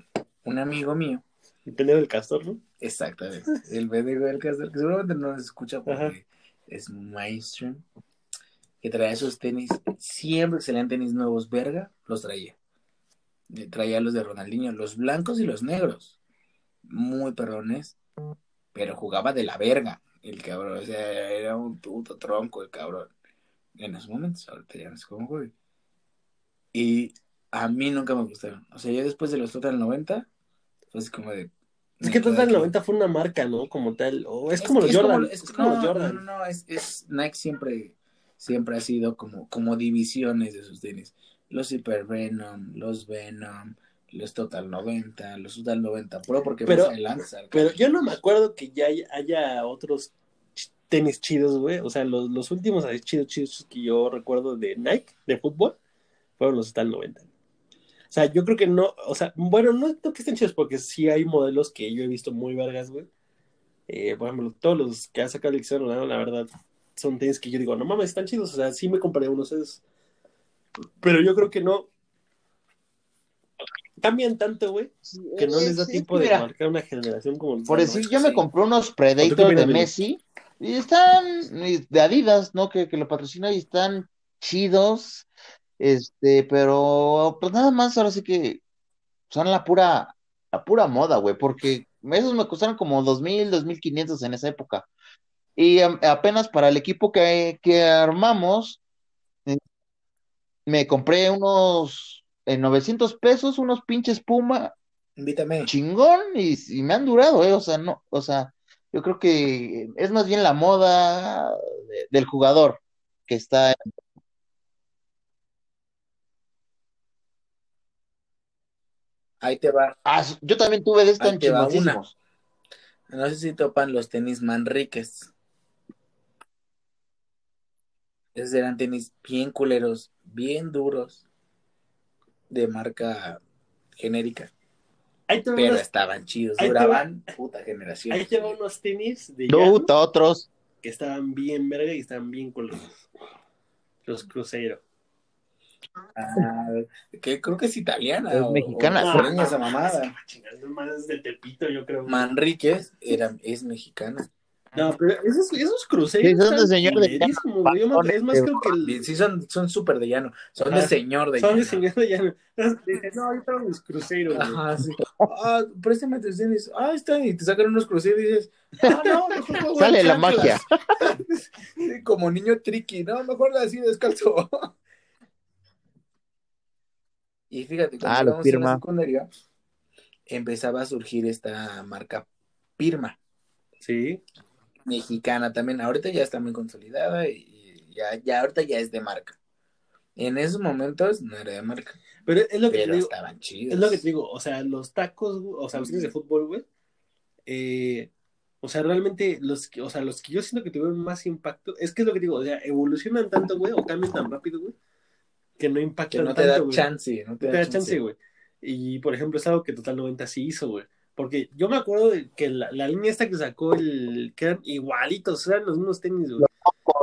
un amigo mío, Y tener el castor, ¿no? exactamente, el Bendigo del Castor, que seguramente no nos escucha porque Ajá. es mainstream, que traía esos tenis, siempre que salían tenis nuevos, verga, los traía. Traía los de Ronaldinho, los blancos y los negros, muy perrones, pero jugaba de la verga el cabrón, o sea, era un puto tronco el cabrón. En esos momentos, ahorita ya no sé cómo juega. Y a mí nunca me gustaron. O sea, yo después de los Total 90, fue así como de. Es que Total aquí. 90 fue una marca, ¿no? Como tal. O es, como los Jordan. es es como no, los Jordan. No, no, no, es, es- Nike siempre, siempre ha sido como, como divisiones de sus tenis. Los Hyper Venom, los Venom, los Total 90, los Total 90 Pro, porque Pero-. Pero yo no me acuerdo que ya haya, otros tenis chidos, güey. O sea, los, los últimos chidos, chidos que yo recuerdo de Nike, de fútbol, fueron los Total 90. O sea, yo creo que no, o sea, bueno, no, no que estén chidos, porque sí hay modelos que yo he visto muy vergas, güey. Eh, por ejemplo, todos los que ha sacado el Cristiano la verdad, son tenis que yo digo, no mames, están chidos. O sea, sí me compré unos esos. Pero yo creo que no. Cambian tanto, güey, que no les da Sí, tiempo de marcar una generación como Por decir, nuestros, yo me compré unos ¿O Predator de? Messi y están de Adidas, ¿no? Que, que lo patrocina y están chidos. Este, pero pues nada más ahora sí que son la pura, la pura moda, güey, porque esos me costaron como dos mil, dos mil quinientos en esa época. Y am- apenas para el equipo que, que armamos, eh, me compré unos en 900 pesos, unos pinches Puma Invítame. chingón y, y me han durado, eh, o sea, no, o sea, yo creo que es más bien la moda de- del jugador que está. Ahí te va. Ah, yo también tuve de una. chingoncísimos. No sé si topan los tenis Manriques. Esos eran tenis bien culeros, bien duros, de marca genérica, Ahí te va pero unos- estaban chidos, ahí te va- duraban puta generación. ahí te unos tenis de No, Yano otros. que estaban bien verga y estaban bien colorados. Los Cruzeiro. Ah, que creo que es italiana. Es o- mexicana. o brasileña esa mamada. Chingando más de Tepito, yo creo. Manríquez era, es mexicana. No, pero esos, esos Cruzeiro Sí, son de están señor de. Yo me- Es más, creo que el- Sí, son, son súper de llano. Son Ajá. de señor de son de llano. señor de Llano. Dicen, no, yo traigo mis Cruzeiro, güey. Ajá, sí. Ah, préstame tenis. Ah, están. Y te sacan unos cruceros y dices, ah, no, mejor Sale la magia. Sí, Como niño tricky, no, mejor así descalzo. Y fíjate, cuando Ah, lo íbamos en la secundaria, empezaba a surgir esta marca Pirma, Sí. Mexicana también. Ahorita ya está muy consolidada y ya, ya ahorita ya es de marca. En esos momentos no era de marca, Pero es lo que pero te digo. estaban chidos. Es lo que te digo, o sea, los tacos, o sea, los tenis de fútbol, güey, eh, o sea, realmente los que, o sea, los que yo siento que tuvieron más impacto, es que es lo que te digo, o sea, evolucionan tanto, güey, o cambian tan rápido, güey, que no Que impactan no te tanto, da güey. chance, no te No te da chance, güey. Y, por ejemplo, es algo que Total 90 sí hizo, güey. Porque yo me acuerdo de que la, la línea esta que sacó el, que eran igualitos, eran los mismos tenis, güey,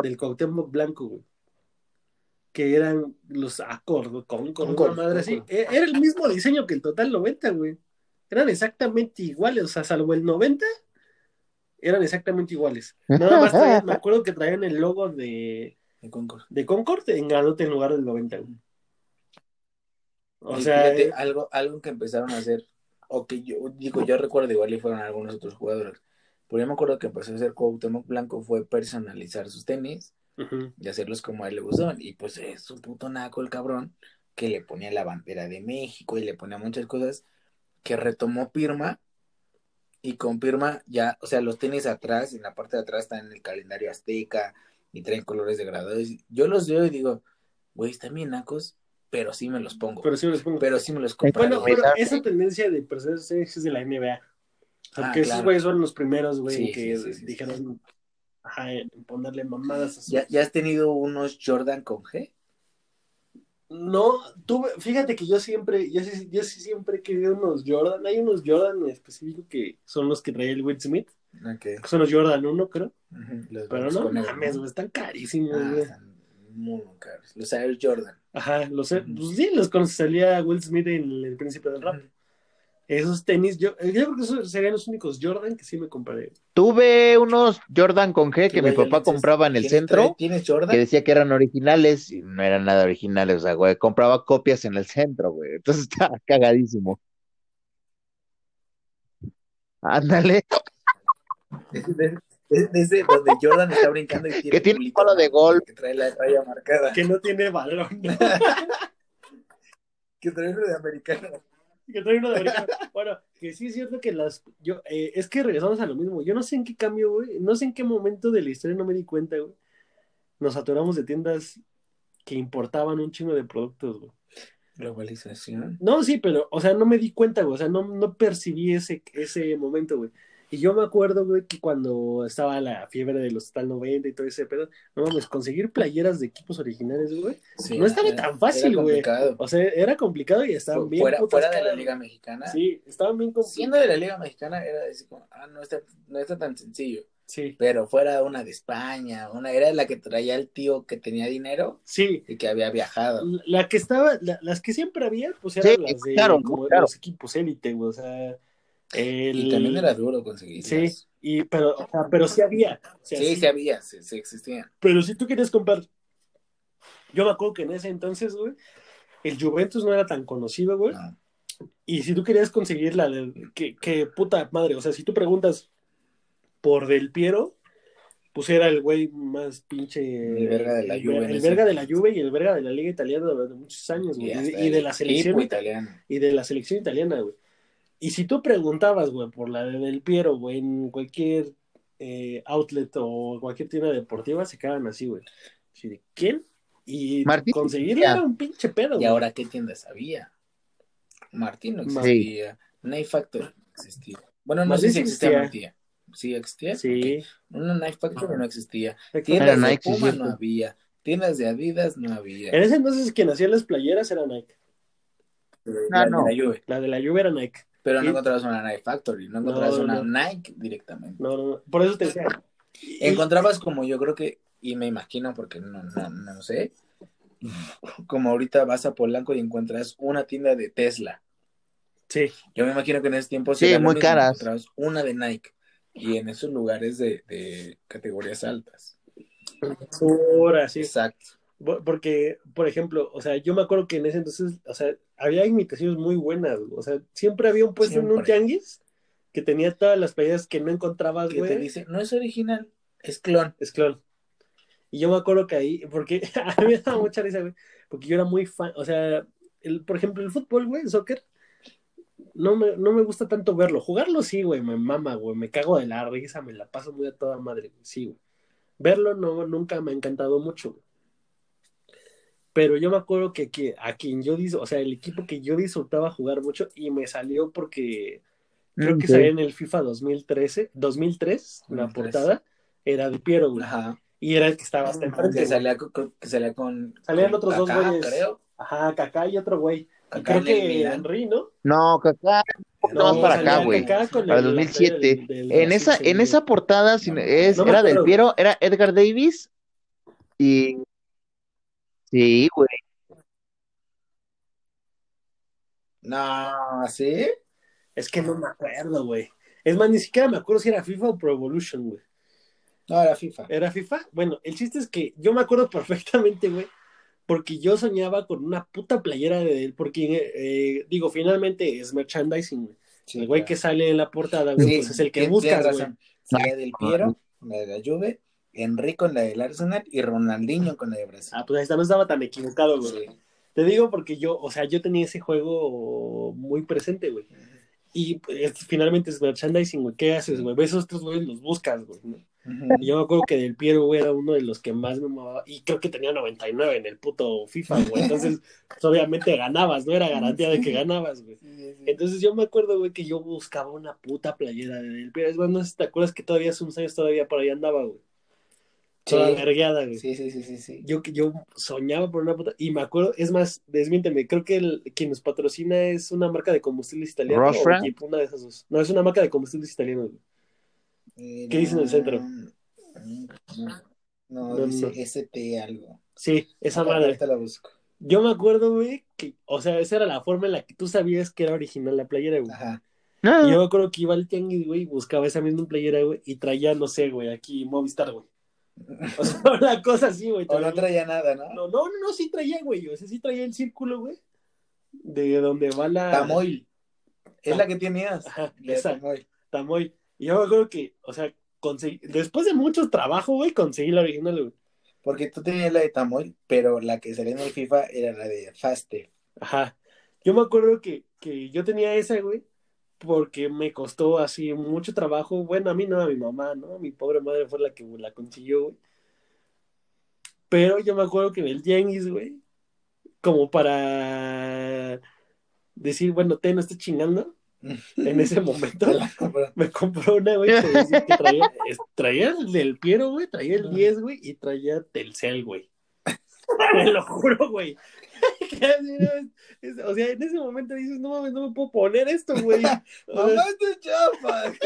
del Cuauhtémoc Blanco, güey. Que eran los Accord, Concord, Concord, una madre así. E- Era el mismo diseño que el Total 90, güey. Eran exactamente iguales, o sea, salvo el 90, eran exactamente iguales. Nada más traían- me acuerdo que traían el logo de, De Concord. de Concord en granote en lugar del 90, güey. O Y sea, fíjate, eh, algo, algo que empezaron a hacer o que yo digo, yo recuerdo igual y fueron algunos otros jugadores. Pero yo me acuerdo que empezó a hacer Cuauhtémoc Blanco fue personalizar sus tenis y hacerlos como a él le gustaban. Y pues es un puto naco el cabrón que le ponía la bandera de México y le ponía muchas cosas que retomó Pirma y con Pirma ya, o sea, los tenis atrás, en la parte de atrás están en el calendario azteca y traen colores degradados. Yo los veo y digo, güey, están bien nacos, pero sí me los pongo. Pero sí me los pongo. Pero sí me los compro. Bueno, pero esa tendencia de personas es de la NBA. Ah, Porque esos claro. güeyes fueron los primeros, güey, Sí, que sí, sí, sí, dijeron ajá, ponerle mamadas a sus- ¿Ya, ¿Ya has tenido unos Jordan con G? No, tuve, fíjate que yo siempre, yo sí, yo sí siempre he querido unos Jordan. Hay unos Jordan en específico que son los que traía el Will Smith. Que Son los Jordan 1, creo. Ujú, los Pero no están carísimos, Ah, güey. están muy, muy caros. Los Air Jordan. Ajá, los, Ujú. pues sí, los cuando salía Will Smith en El Príncipe del Rap. Esos tenis, yo, yo creo que esos serían los únicos Jordan que sí me compraré. Tuve unos Jordan con G que ¿Qué mi papá compraba en el ¿Tienes- centro, ¿Tienes Jordan? que decía que eran originales y no eran nada originales, o sea, güey, compraba copias en el centro, güey. Entonces está cagadísimo. Ándale, Es de- es de ese donde Jordan está brincando y tiene Que tiene un palo de ¿no? gol. Que trae la raya marcada. Que no tiene balón. Que trae uno de americano. que trae uno de americano. Bueno, que sí es cierto que las. Yo, eh, es que regresamos a lo mismo. Yo no sé en qué cambio, güey. No sé en qué momento de la historia no me di cuenta, güey. Nos atoramos de tiendas que importaban un chingo de productos, güey. Globalización. No, sí, pero, o sea, no me di cuenta, güey. O sea, no, no percibí ese, ese momento, güey. Y yo me acuerdo, güey, que cuando estaba la fiebre de los tal 90 y todo ese pedo, no mames, conseguir playeras de equipos originales, güey. Sí, No estaba era- tan fácil, era güey. complicado. O sea, era complicado y estaban bien fuera, putas fuera de la Liga. Mexicana. Sí, estaban bien complicados. Siendo de la Liga Mexicana era decir, como, ah, no está, no está tan sencillo. Sí, Pero fuera una de España, una era la que traía el tío que tenía dinero sí. y que había viajado. La que estaba, la- las que siempre había, pues eran Sí, las de claro, como claro. los equipos élite, güey. O sea, el... Y también era duro conseguir. Sí, y, pero, o sea, pero sí había. O sea, Sí, sí había, sí, sí existían. Pero si tú querías comprar, yo me acuerdo que en ese entonces, güey, el Juventus no era tan conocido, güey. No. Y si tú querías conseguir la que, que puta madre, o sea, si tú preguntas por Del Piero, pues era el güey más pinche. El verga de la Juve El verga de la. Juve y el verga de la Liga Italiana durante muchos años, güey. Y, y de la selección equipo ita- italiano. y de la selección italiana, güey. Y si tú preguntabas, güey, por la de Del Piero, güey, en cualquier eh, outlet o cualquier tienda deportiva, se quedaban así, güey. Así de, ¿quién? Y Martín conseguirla era un pinche pedo, ¿Y güey. ahora qué tiendas había? Martín no Sí. existía. Knife Factory no existía. Bueno, no Martín sé si sí existía existía. Martín. ¿Sí existía? Sí. Una Knife Factory no existía. Tiendas de Nike, sí, Puma no había. Tiendas de Adidas no había. En ese entonces quien hacía las playeras era Nike. La Ah, de no. la Juve. La de la Juve era Nike. Pero no encontrabas una Nike Factory, no encontrabas No, una no. Nike directamente. No, no, no. Por eso te decía. Encontrabas como yo creo que, y me imagino porque no, no, no sé, como ahorita vas a Polanco y encuentras una tienda de Tesla. Sí. Yo me imagino que en ese tiempo Sí, muy caras. encontrabas una de Nike y en esos lugares de, de categorías altas. Ahora, sí. Exacto. Porque, por ejemplo, o sea, yo me acuerdo que en ese entonces, o sea, había imitaciones muy buenas, güey. o sea, siempre había un puesto en un tianguis que tenía todas las playeras que no encontrabas, Que te güey, dice, no es original, es clon. es clon. Y yo me acuerdo que ahí, porque a mí me daba mucha risa, güey, porque yo era muy fan, o sea, el, por ejemplo, el fútbol, güey, el soccer, no me, no me gusta tanto verlo. Jugarlo sí, güey, me mama, güey, me cago de la risa, me la paso muy a toda madre, güey, sí, güey. Verlo no, nunca me ha encantado mucho, güey. Pero yo me acuerdo que, que a quien yo dis, o sea, el equipo que yo disfrutaba jugar mucho y me salió porque creo que Ok. salía en el FIFA 2013, 2003, la 2003. portada, era de Piero, güey. Ajá. Y era el que estaba hasta enfrente. Que salía con, que salía con Salían con otros dos güeyes. creo. Ajá, Kaká y otro güey. Y Kaká creo que Milan. Henry, ¿no? No, Kaká, No, más para acá, güey. Para el 2007. del- del En esa, en esa portada No, es, no era del acuerdo. Piero, era Edgar Davis y sí, güey. No, ¿sí? Es que no me acuerdo, güey. Es más, ni siquiera me acuerdo si era FIFA o Pro Evolution, güey. No, era FIFA. ¿Era FIFA? Bueno, el chiste es que yo me acuerdo perfectamente, güey, porque yo soñaba con una puta playera de él, porque, eh, digo, finalmente es merchandising, güey. Sí, el güey claro. que sale en la portada, güey, Sí, pues es el que buscas, tienes güey. Salía del Piero, la de la Juve, Enrico en la del Arsenal y Ronaldinho con la de Brasil. Ah, pues ahí está, no estaba tan equivocado, güey. Sí. Te digo porque yo, o sea, yo tenía ese juego muy presente, güey. Y pues, finalmente es merchandising, güey. ¿Qué haces, güey? Ves esos tres güeyes, los buscas, güey. yo me acuerdo que Del Piero, güey, era uno de los que más me movaba. Y creo que tenía 99 en el puto FIFA, güey. Entonces, pues, obviamente ganabas, ¿no? Era garantía de que ganabas, güey. Entonces yo me acuerdo, güey, que yo buscaba una puta playera de Del Piero. Es más, no sé si te acuerdas que todavía hace unos años todavía por ahí andaba, güey. Toda Sí. vergueada, güey. Sí, sí, sí, sí, sí. Yo, yo soñaba por una puta. Y me acuerdo, es más, desmiénteme, creo que el, quien nos patrocina es una marca de combustibles italiana. o una de esas dos. No, es una marca de combustibles italianos, güey. Eh, ¿Qué dice en el centro? No, no, No, dice no. ST algo. Sí, esa Ahorita- madre. Ahorita la busco. Yo me acuerdo, güey, que, o sea, esa era la forma en la que tú sabías que era original la playera, güey. Ajá. Y yo me acuerdo que iba al tianguis, güey, y buscaba esa misma playera, güey, y traía, no sé, güey, aquí Movistar, güey. O sea, una cosa así, güey. O no traía nada, ¿no? No, no, no, sí traía, güey. O sea, sí traía el círculo, güey. De donde va la. Tamoil. Es la que tenías. Ajá, esa. Tamoil. Tamoy. Y yo me acuerdo que, o sea, conseguí, después de mucho trabajo, güey, conseguí la original, güey. Porque tú tenías la de Tamoil, pero la que salía en el FIFA era la de Faste. Ajá. Yo me acuerdo que, que yo tenía esa, güey, porque me costó así mucho trabajo. Bueno, a mí no, a mi mamá, ¿no? Mi pobre madre fue la que la consiguió, güey. Pero yo me acuerdo que en el tianguis, güey, como para decir, bueno, te no estés chingando, en ese momento me compró una, güey, que, decía que traía, traía el del Piero, güey, traía el 10, güey, y traía Telcel, güey. Te lo juro, güey. O sea, en ese momento dices, no mames, no me puedo poner esto, güey. Mamá, chafa.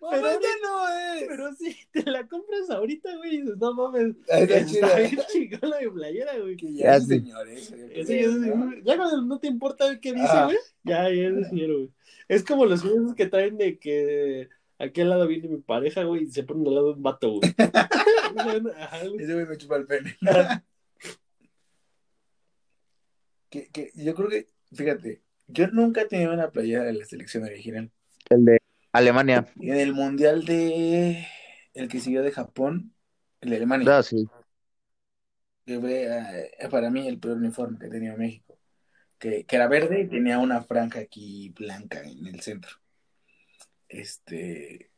Mamá, Pero- este no es. pero si te la compras ahorita, güey, dices, no mames, Está está chida. bien chingona mi playera, güey. Que Ya ya es sí. señores. Eso ya, ya cuando no te importa qué dice, Ajá. güey, ya, ya es de señor, güey. Es como los videos que traen de que aquí al lado viene mi pareja, güey, y se ponen al lado un vato, güey. Ese güey me chupa el pene. Que, que yo creo que, fíjate, yo nunca he tenido una playera de la selección original. El de Alemania. Y en el mundial de. El que siguió de Japón, el de Alemania, Ah, sí. que fue eh, para mí el peor uniforme que tenía México. Que, que era verde y tenía una franja aquí blanca en el centro. Este.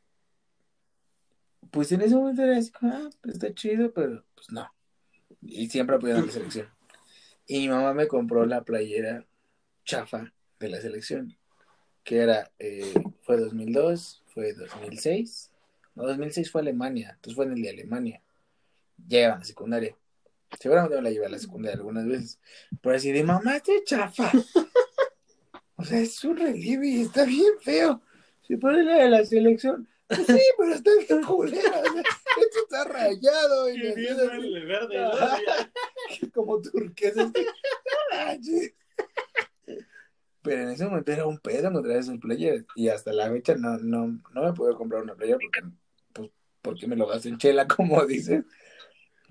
Pues en ese momento era así, como, ah, pues está chido, pero pues no. Y siempre apoyando a la selección. Y mi mamá me compró la playera chafa de la selección, que era, eh, fue 2002, fue 2006. No, 2006 fue Alemania, entonces fue en el de Alemania. Ya iba a la secundaria. Seguramente me la llevé a la secundaria algunas veces. Pero así de mamá, este chafa. O sea, es un relieve y está bien feo. Si pone la de la selección. Pues sí, pero está bien culera. o sea, esto está rayado. Y le bien el verde, ¿no? Como turquesa. Pero en ese momento era un pedo encontrar esos playeras. Y hasta la fecha no, no, no me puedo comprar una playera porque, pues, porque me lo gasto en chela, como dicen.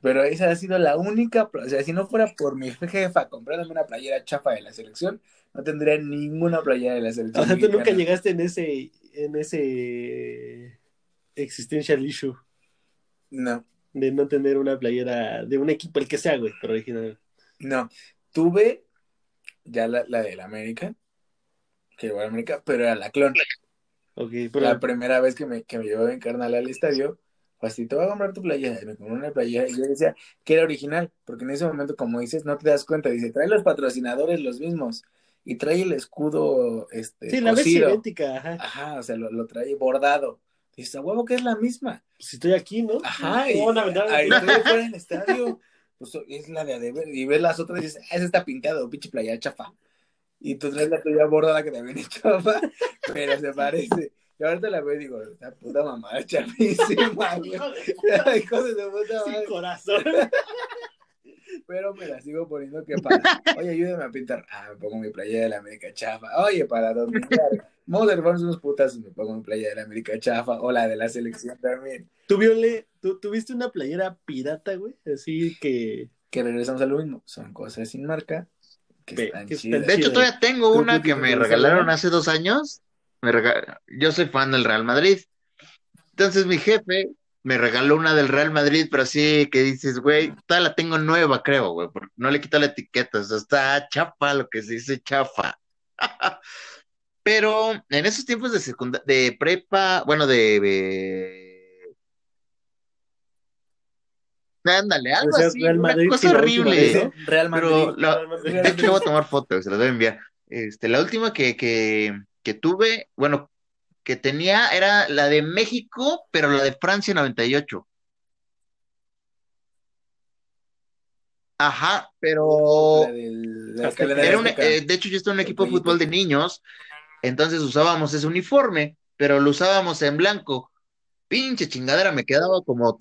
Pero esa ha sido la única. O sea, si no fuera por mi jefa comprándome una playera chafa de la selección, no tendría ninguna playera de la selección. O sea, tú nunca llegaste en ese, en ese existential issue No, de no tener una playera de un equipo, el que sea, güey, pero original. no. Tuve ya la, la del América, que igual América, pero era la clon. Pero la primera vez que me, que me llevó mi carnal al estadio, fue así, te voy a comprar tu playera. Y me compró una playera y yo decía que era original, porque en ese momento, como dices, no te das cuenta. Dice, trae los patrocinadores los mismos y trae el escudo este, sí, la cosido. idéntica, ajá. Ajá, o sea, lo, lo trae bordado. Dices, a huevo que es la misma. Si estoy aquí, ¿no? Ajá, ¿Cómo y van a vender ahí la estoy fuera del estadio. Pues es la de Adever. Y ves las otras y dices, ah, esa está pintada, pinche playera chafa. Y tú traes la tuya bordada que también es chafa, pero se parece. Y ahorita la veo y digo, esta puta mamá chafísima, güey. Hijo de Hijo de su puta sin madre. corazón. Pero me la sigo poniendo que para. Oye, ayúdame a pintar. Ah, me pongo mi playera de la América chafa. Oye, para dominar. Vamos a armarnos unos putas. Me pongo mi playera de la América chafa. O la de la selección también. ¿Tú, Viole, tú tuviste una playera pirata, güey? Así que... Que regresamos a lo mismo. Son cosas sin marca. Que Ve, están que chidas. De hecho, todavía tengo ¿Tú una que me regalaron hace dos años. me rega- yo soy fan del Real Madrid. Entonces mi jefe me regaló una del Real Madrid, pero así que dices, güey, toda la tengo nueva, creo, güey, porque no le quito la etiqueta, o sea, está chafa lo que se dice chafa. Pero en esos tiempos de secundaria, de prepa, bueno, de, de- ándale, algo así, Real una Madrid, cosa horrible. ¿no? Real Madrid. Pero la- Real Madrid. de hecho, le voy a tomar fotos, se las voy a enviar. Este, la última que, que, que tuve, bueno, que tenía era la de México, pero la de Francia 98. Ajá, pero La del- la Hasta calendario era un- azteca. eh, de hecho yo estaba en un equipo de fútbol de niños, entonces usábamos ese uniforme, pero lo usábamos en blanco. Pinche chingadera, me quedaba como,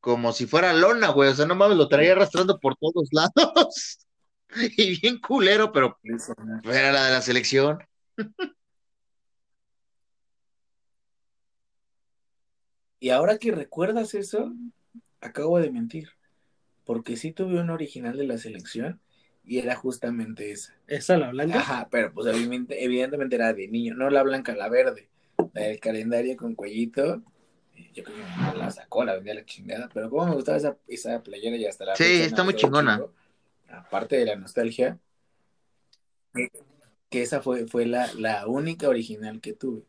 como si fuera lona, güey. O sea, no mames, lo traía arrastrando por todos lados. Y bien culero, pero era la de la selección. Y ahora que recuerdas eso, acabo de mentir. Porque sí tuve un original de la selección y era justamente esa. ¿Esa la blanca? Ajá, pero pues evidentemente, evidentemente era de niño, no la blanca, la verde. La del calendario con cuellito. Yo creo que mi mamá la sacó, la vendía la chingada. Pero como me gustaba esa, esa playera y hasta la Sí, fecha está muy chingona. chingo. Aparte de la nostalgia, que, que esa fue, fue la, la única original que tuve.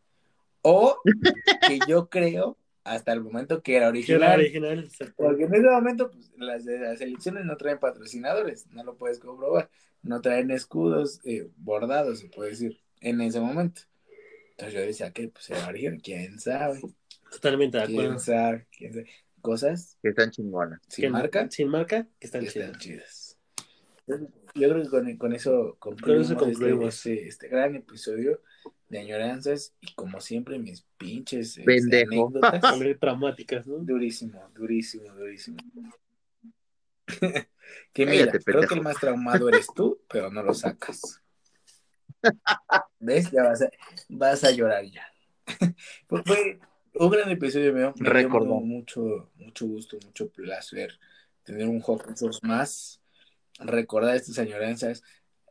O que yo creo hasta el momento que era original. Porque en ese momento pues, las, de las elecciones no traen patrocinadores, no lo puedes comprobar. No traen escudos eh, bordados, se puede decir, en ese momento. Entonces yo decía que pues era original, quién sabe, Totalmente de quién acuerdo. sabe, quién sabe. Cosas Que están chingonas. sin marca Sin marca, que están que están chidas. Yo creo que con, con eso concluimos, Con eso concluimos. Este, este, este gran episodio de añoranzas y como siempre mis pinches este, anécdotas. Traumáticas, ¿no? Durísimo, durísimo, durísimo. que Cállate, mira, creo que el más traumado eres tú, pero no lo sacas. ¿Ves? Ya vas a, vas a llorar ya. Fue, fue un gran episodio mío. Me dio Recordó. mucho, mucho gusto, mucho placer tener un Jocosos más, recordar estas añoranzas,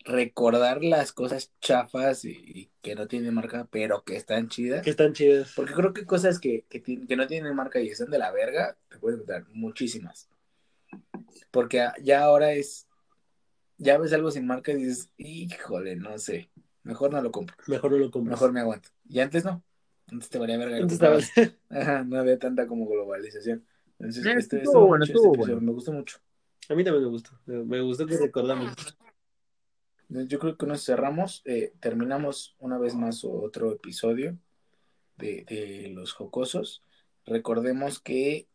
recordar las cosas chafas y, y que no tienen marca, pero que están chidas. Que están chidas. Porque creo que cosas que, que, que no tienen marca y están de la verga, te puedes encontrar muchísimas. Porque ya ahora es, ya ves algo sin marca y dices, híjole, no sé, mejor no lo compro, Mejor no lo compras. mejor me aguanto. Y antes no, antes te valía verga. Antes Ajá, no había tanta como globalización. Entonces, Eh, este, estuvo estuvo bueno, mucho estuvo este episodio, bueno. me gustó mucho. A mí también me gustó. Me gustó que recordamos. Yo creo que nos cerramos, eh, terminamos una vez más otro episodio de, de Los Jocosos. Recordemos que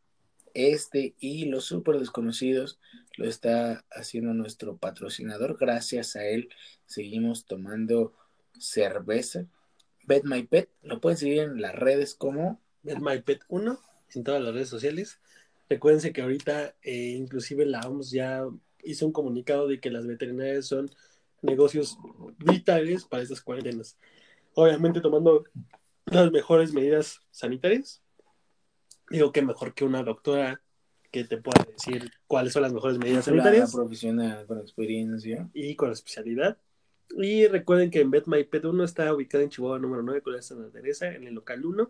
este y los super desconocidos lo está haciendo nuestro patrocinador. Gracias a él seguimos tomando cerveza. Bet My Pet, lo pueden seguir en las redes como Bet My Pet 1 en todas las redes sociales. Recuérdense que ahorita eh, inclusive la OMS ya hizo un comunicado de que las veterinarias son negocios vitales para estas cuarentenas. Obviamente tomando las mejores medidas sanitarias. Digo que mejor que una doctora que te pueda decir cuáles son las mejores medidas una sanitarias profesional con experiencia. y con especialidad. Y recuerden que en Bet My Pet 1 está ubicada en Chihuahua número 9, Colonia Santa Teresa, en el local 1.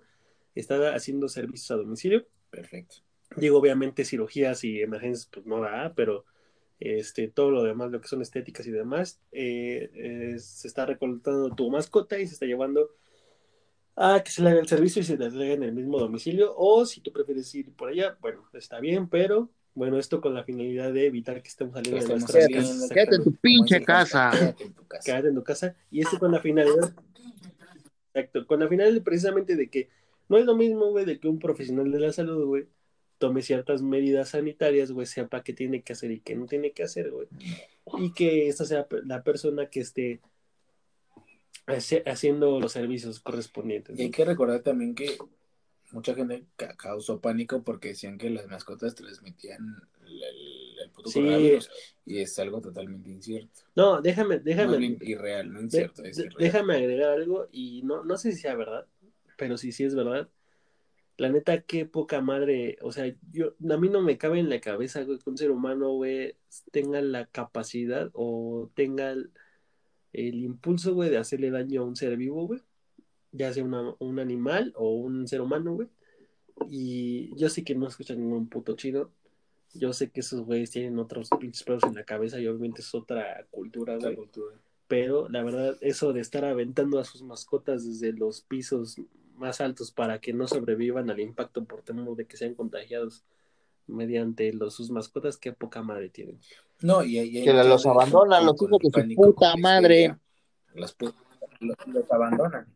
Está haciendo servicios a domicilio. Perfecto. Digo, obviamente cirugías y emergencias, pues no da, pero este, todo lo demás, lo que son estéticas y demás, eh, eh, se está recortando tu mascota y se está llevando a que se le haga el servicio y se te entregue en el mismo domicilio. O si tú prefieres ir por allá, bueno, está bien, pero bueno, esto con la finalidad de evitar que estemos saliendo de nuestras casas. Quédate en tu pinche casa. Quédate en tu casa. Quédate en tu casa. Y esto con la finalidad, exacto, con la finalidad precisamente de que no es lo mismo, güey, de que un profesional de la salud, güey, tome ciertas medidas sanitarias, güey, sepa qué tiene que hacer y qué no tiene que hacer, güey. Y que esta sea la persona que esté hace- haciendo los servicios correspondientes. Y hay ¿no? que recordar también que mucha gente ca- causó pánico porque decían que las mascotas transmitían el, el- el puto Sí. coronavirus y es algo totalmente incierto. No, déjame, déjame, bien irreal, no incierto, es irreal. déjame agregar algo y no, no sé si sea verdad, pero si sí es verdad. La neta, qué poca madre, o sea, yo, a mí no me cabe en la cabeza, güey, que un ser humano, güey, tenga la capacidad o tenga el, el impulso, güey, de hacerle daño a un ser vivo, güey. ya sea una- un animal o un ser humano, güey. Y yo sé que no escuchan ningún puto chido. Yo sé que esos güeyes tienen otros pinches pedos en la cabeza y obviamente es otra cultura, Otra güey. cultura. Pero la verdad, eso de estar aventando a sus mascotas desde los pisos más altos para que no sobrevivan al impacto por temor de que sean contagiados mediante los, sus mascotas, qué poca madre tienen. No, y, y- Que los abandonan, los hijos de su puta madre. Los, pu- los, los abandonan.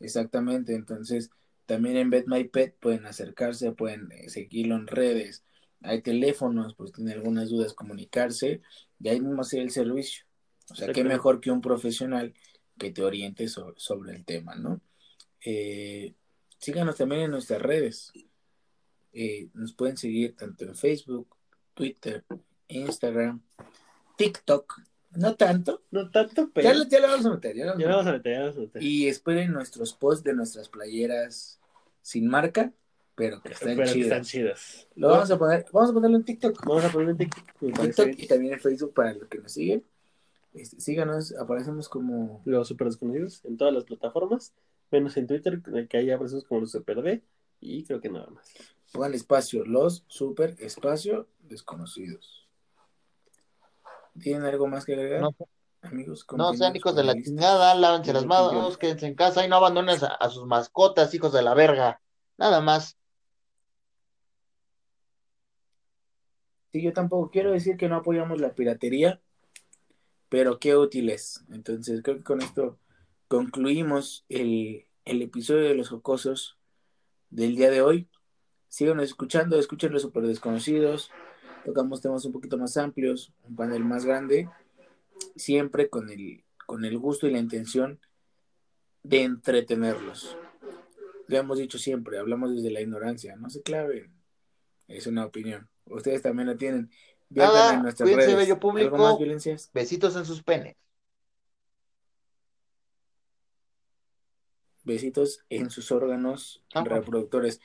Exactamente, entonces también en Bet My Pet pueden acercarse, pueden eh, seguirlo en redes, hay teléfonos, pues tienen algunas dudas, comunicarse y ahí mismo hacer el servicio. O sea, qué mejor que un profesional que te oriente so- sobre el tema, ¿no? Eh, síganos también en nuestras redes. Eh, nos pueden seguir tanto en Facebook, Twitter, Instagram, TikTok. No tanto. No tanto, pero Ya, lo- ya lo vamos a meter. Ya lo vamos ya a vamos a meter. meter, ya vamos a meter. Y esperen nuestros posts de nuestras playeras sin marca, pero que están pero que chidas. están chidas. Lo vamos a poner, vamos a ponerlo en TikTok. Vamos a poner en TikTok. y también en Facebook para los que nos siguen. Este, síganos, aparecemos como Los super desconocidos en todas las plataformas, menos en Twitter, de que ahí aparecemos como los super D, y creo que nada más. pongan espacio, los super espacio desconocidos. ¿Tienen algo más que agregar? No, Amigos, no sean hijos de la chingada, lávense las manos, quédense en casa y no abandonen a, a sus mascotas, hijos de la verga. Nada más. Sí, yo tampoco quiero decir que no apoyamos la piratería, pero qué útil es. Entonces, creo que con esto concluimos el, el episodio de los jocosos del día de hoy. Síganos escuchando, escuchen los super desconocidos. Tocamos temas un poquito más amplios, un panel más grande, siempre con el, con el gusto y la intención de entretenerlos. Ya hemos dicho siempre, hablamos desde la ignorancia, no se claven. Es una opinión. Ustedes también la tienen. Nada, en nuestras redes. bello público. Besitos en sus penes. Besitos en sus órganos Ah. reproductores.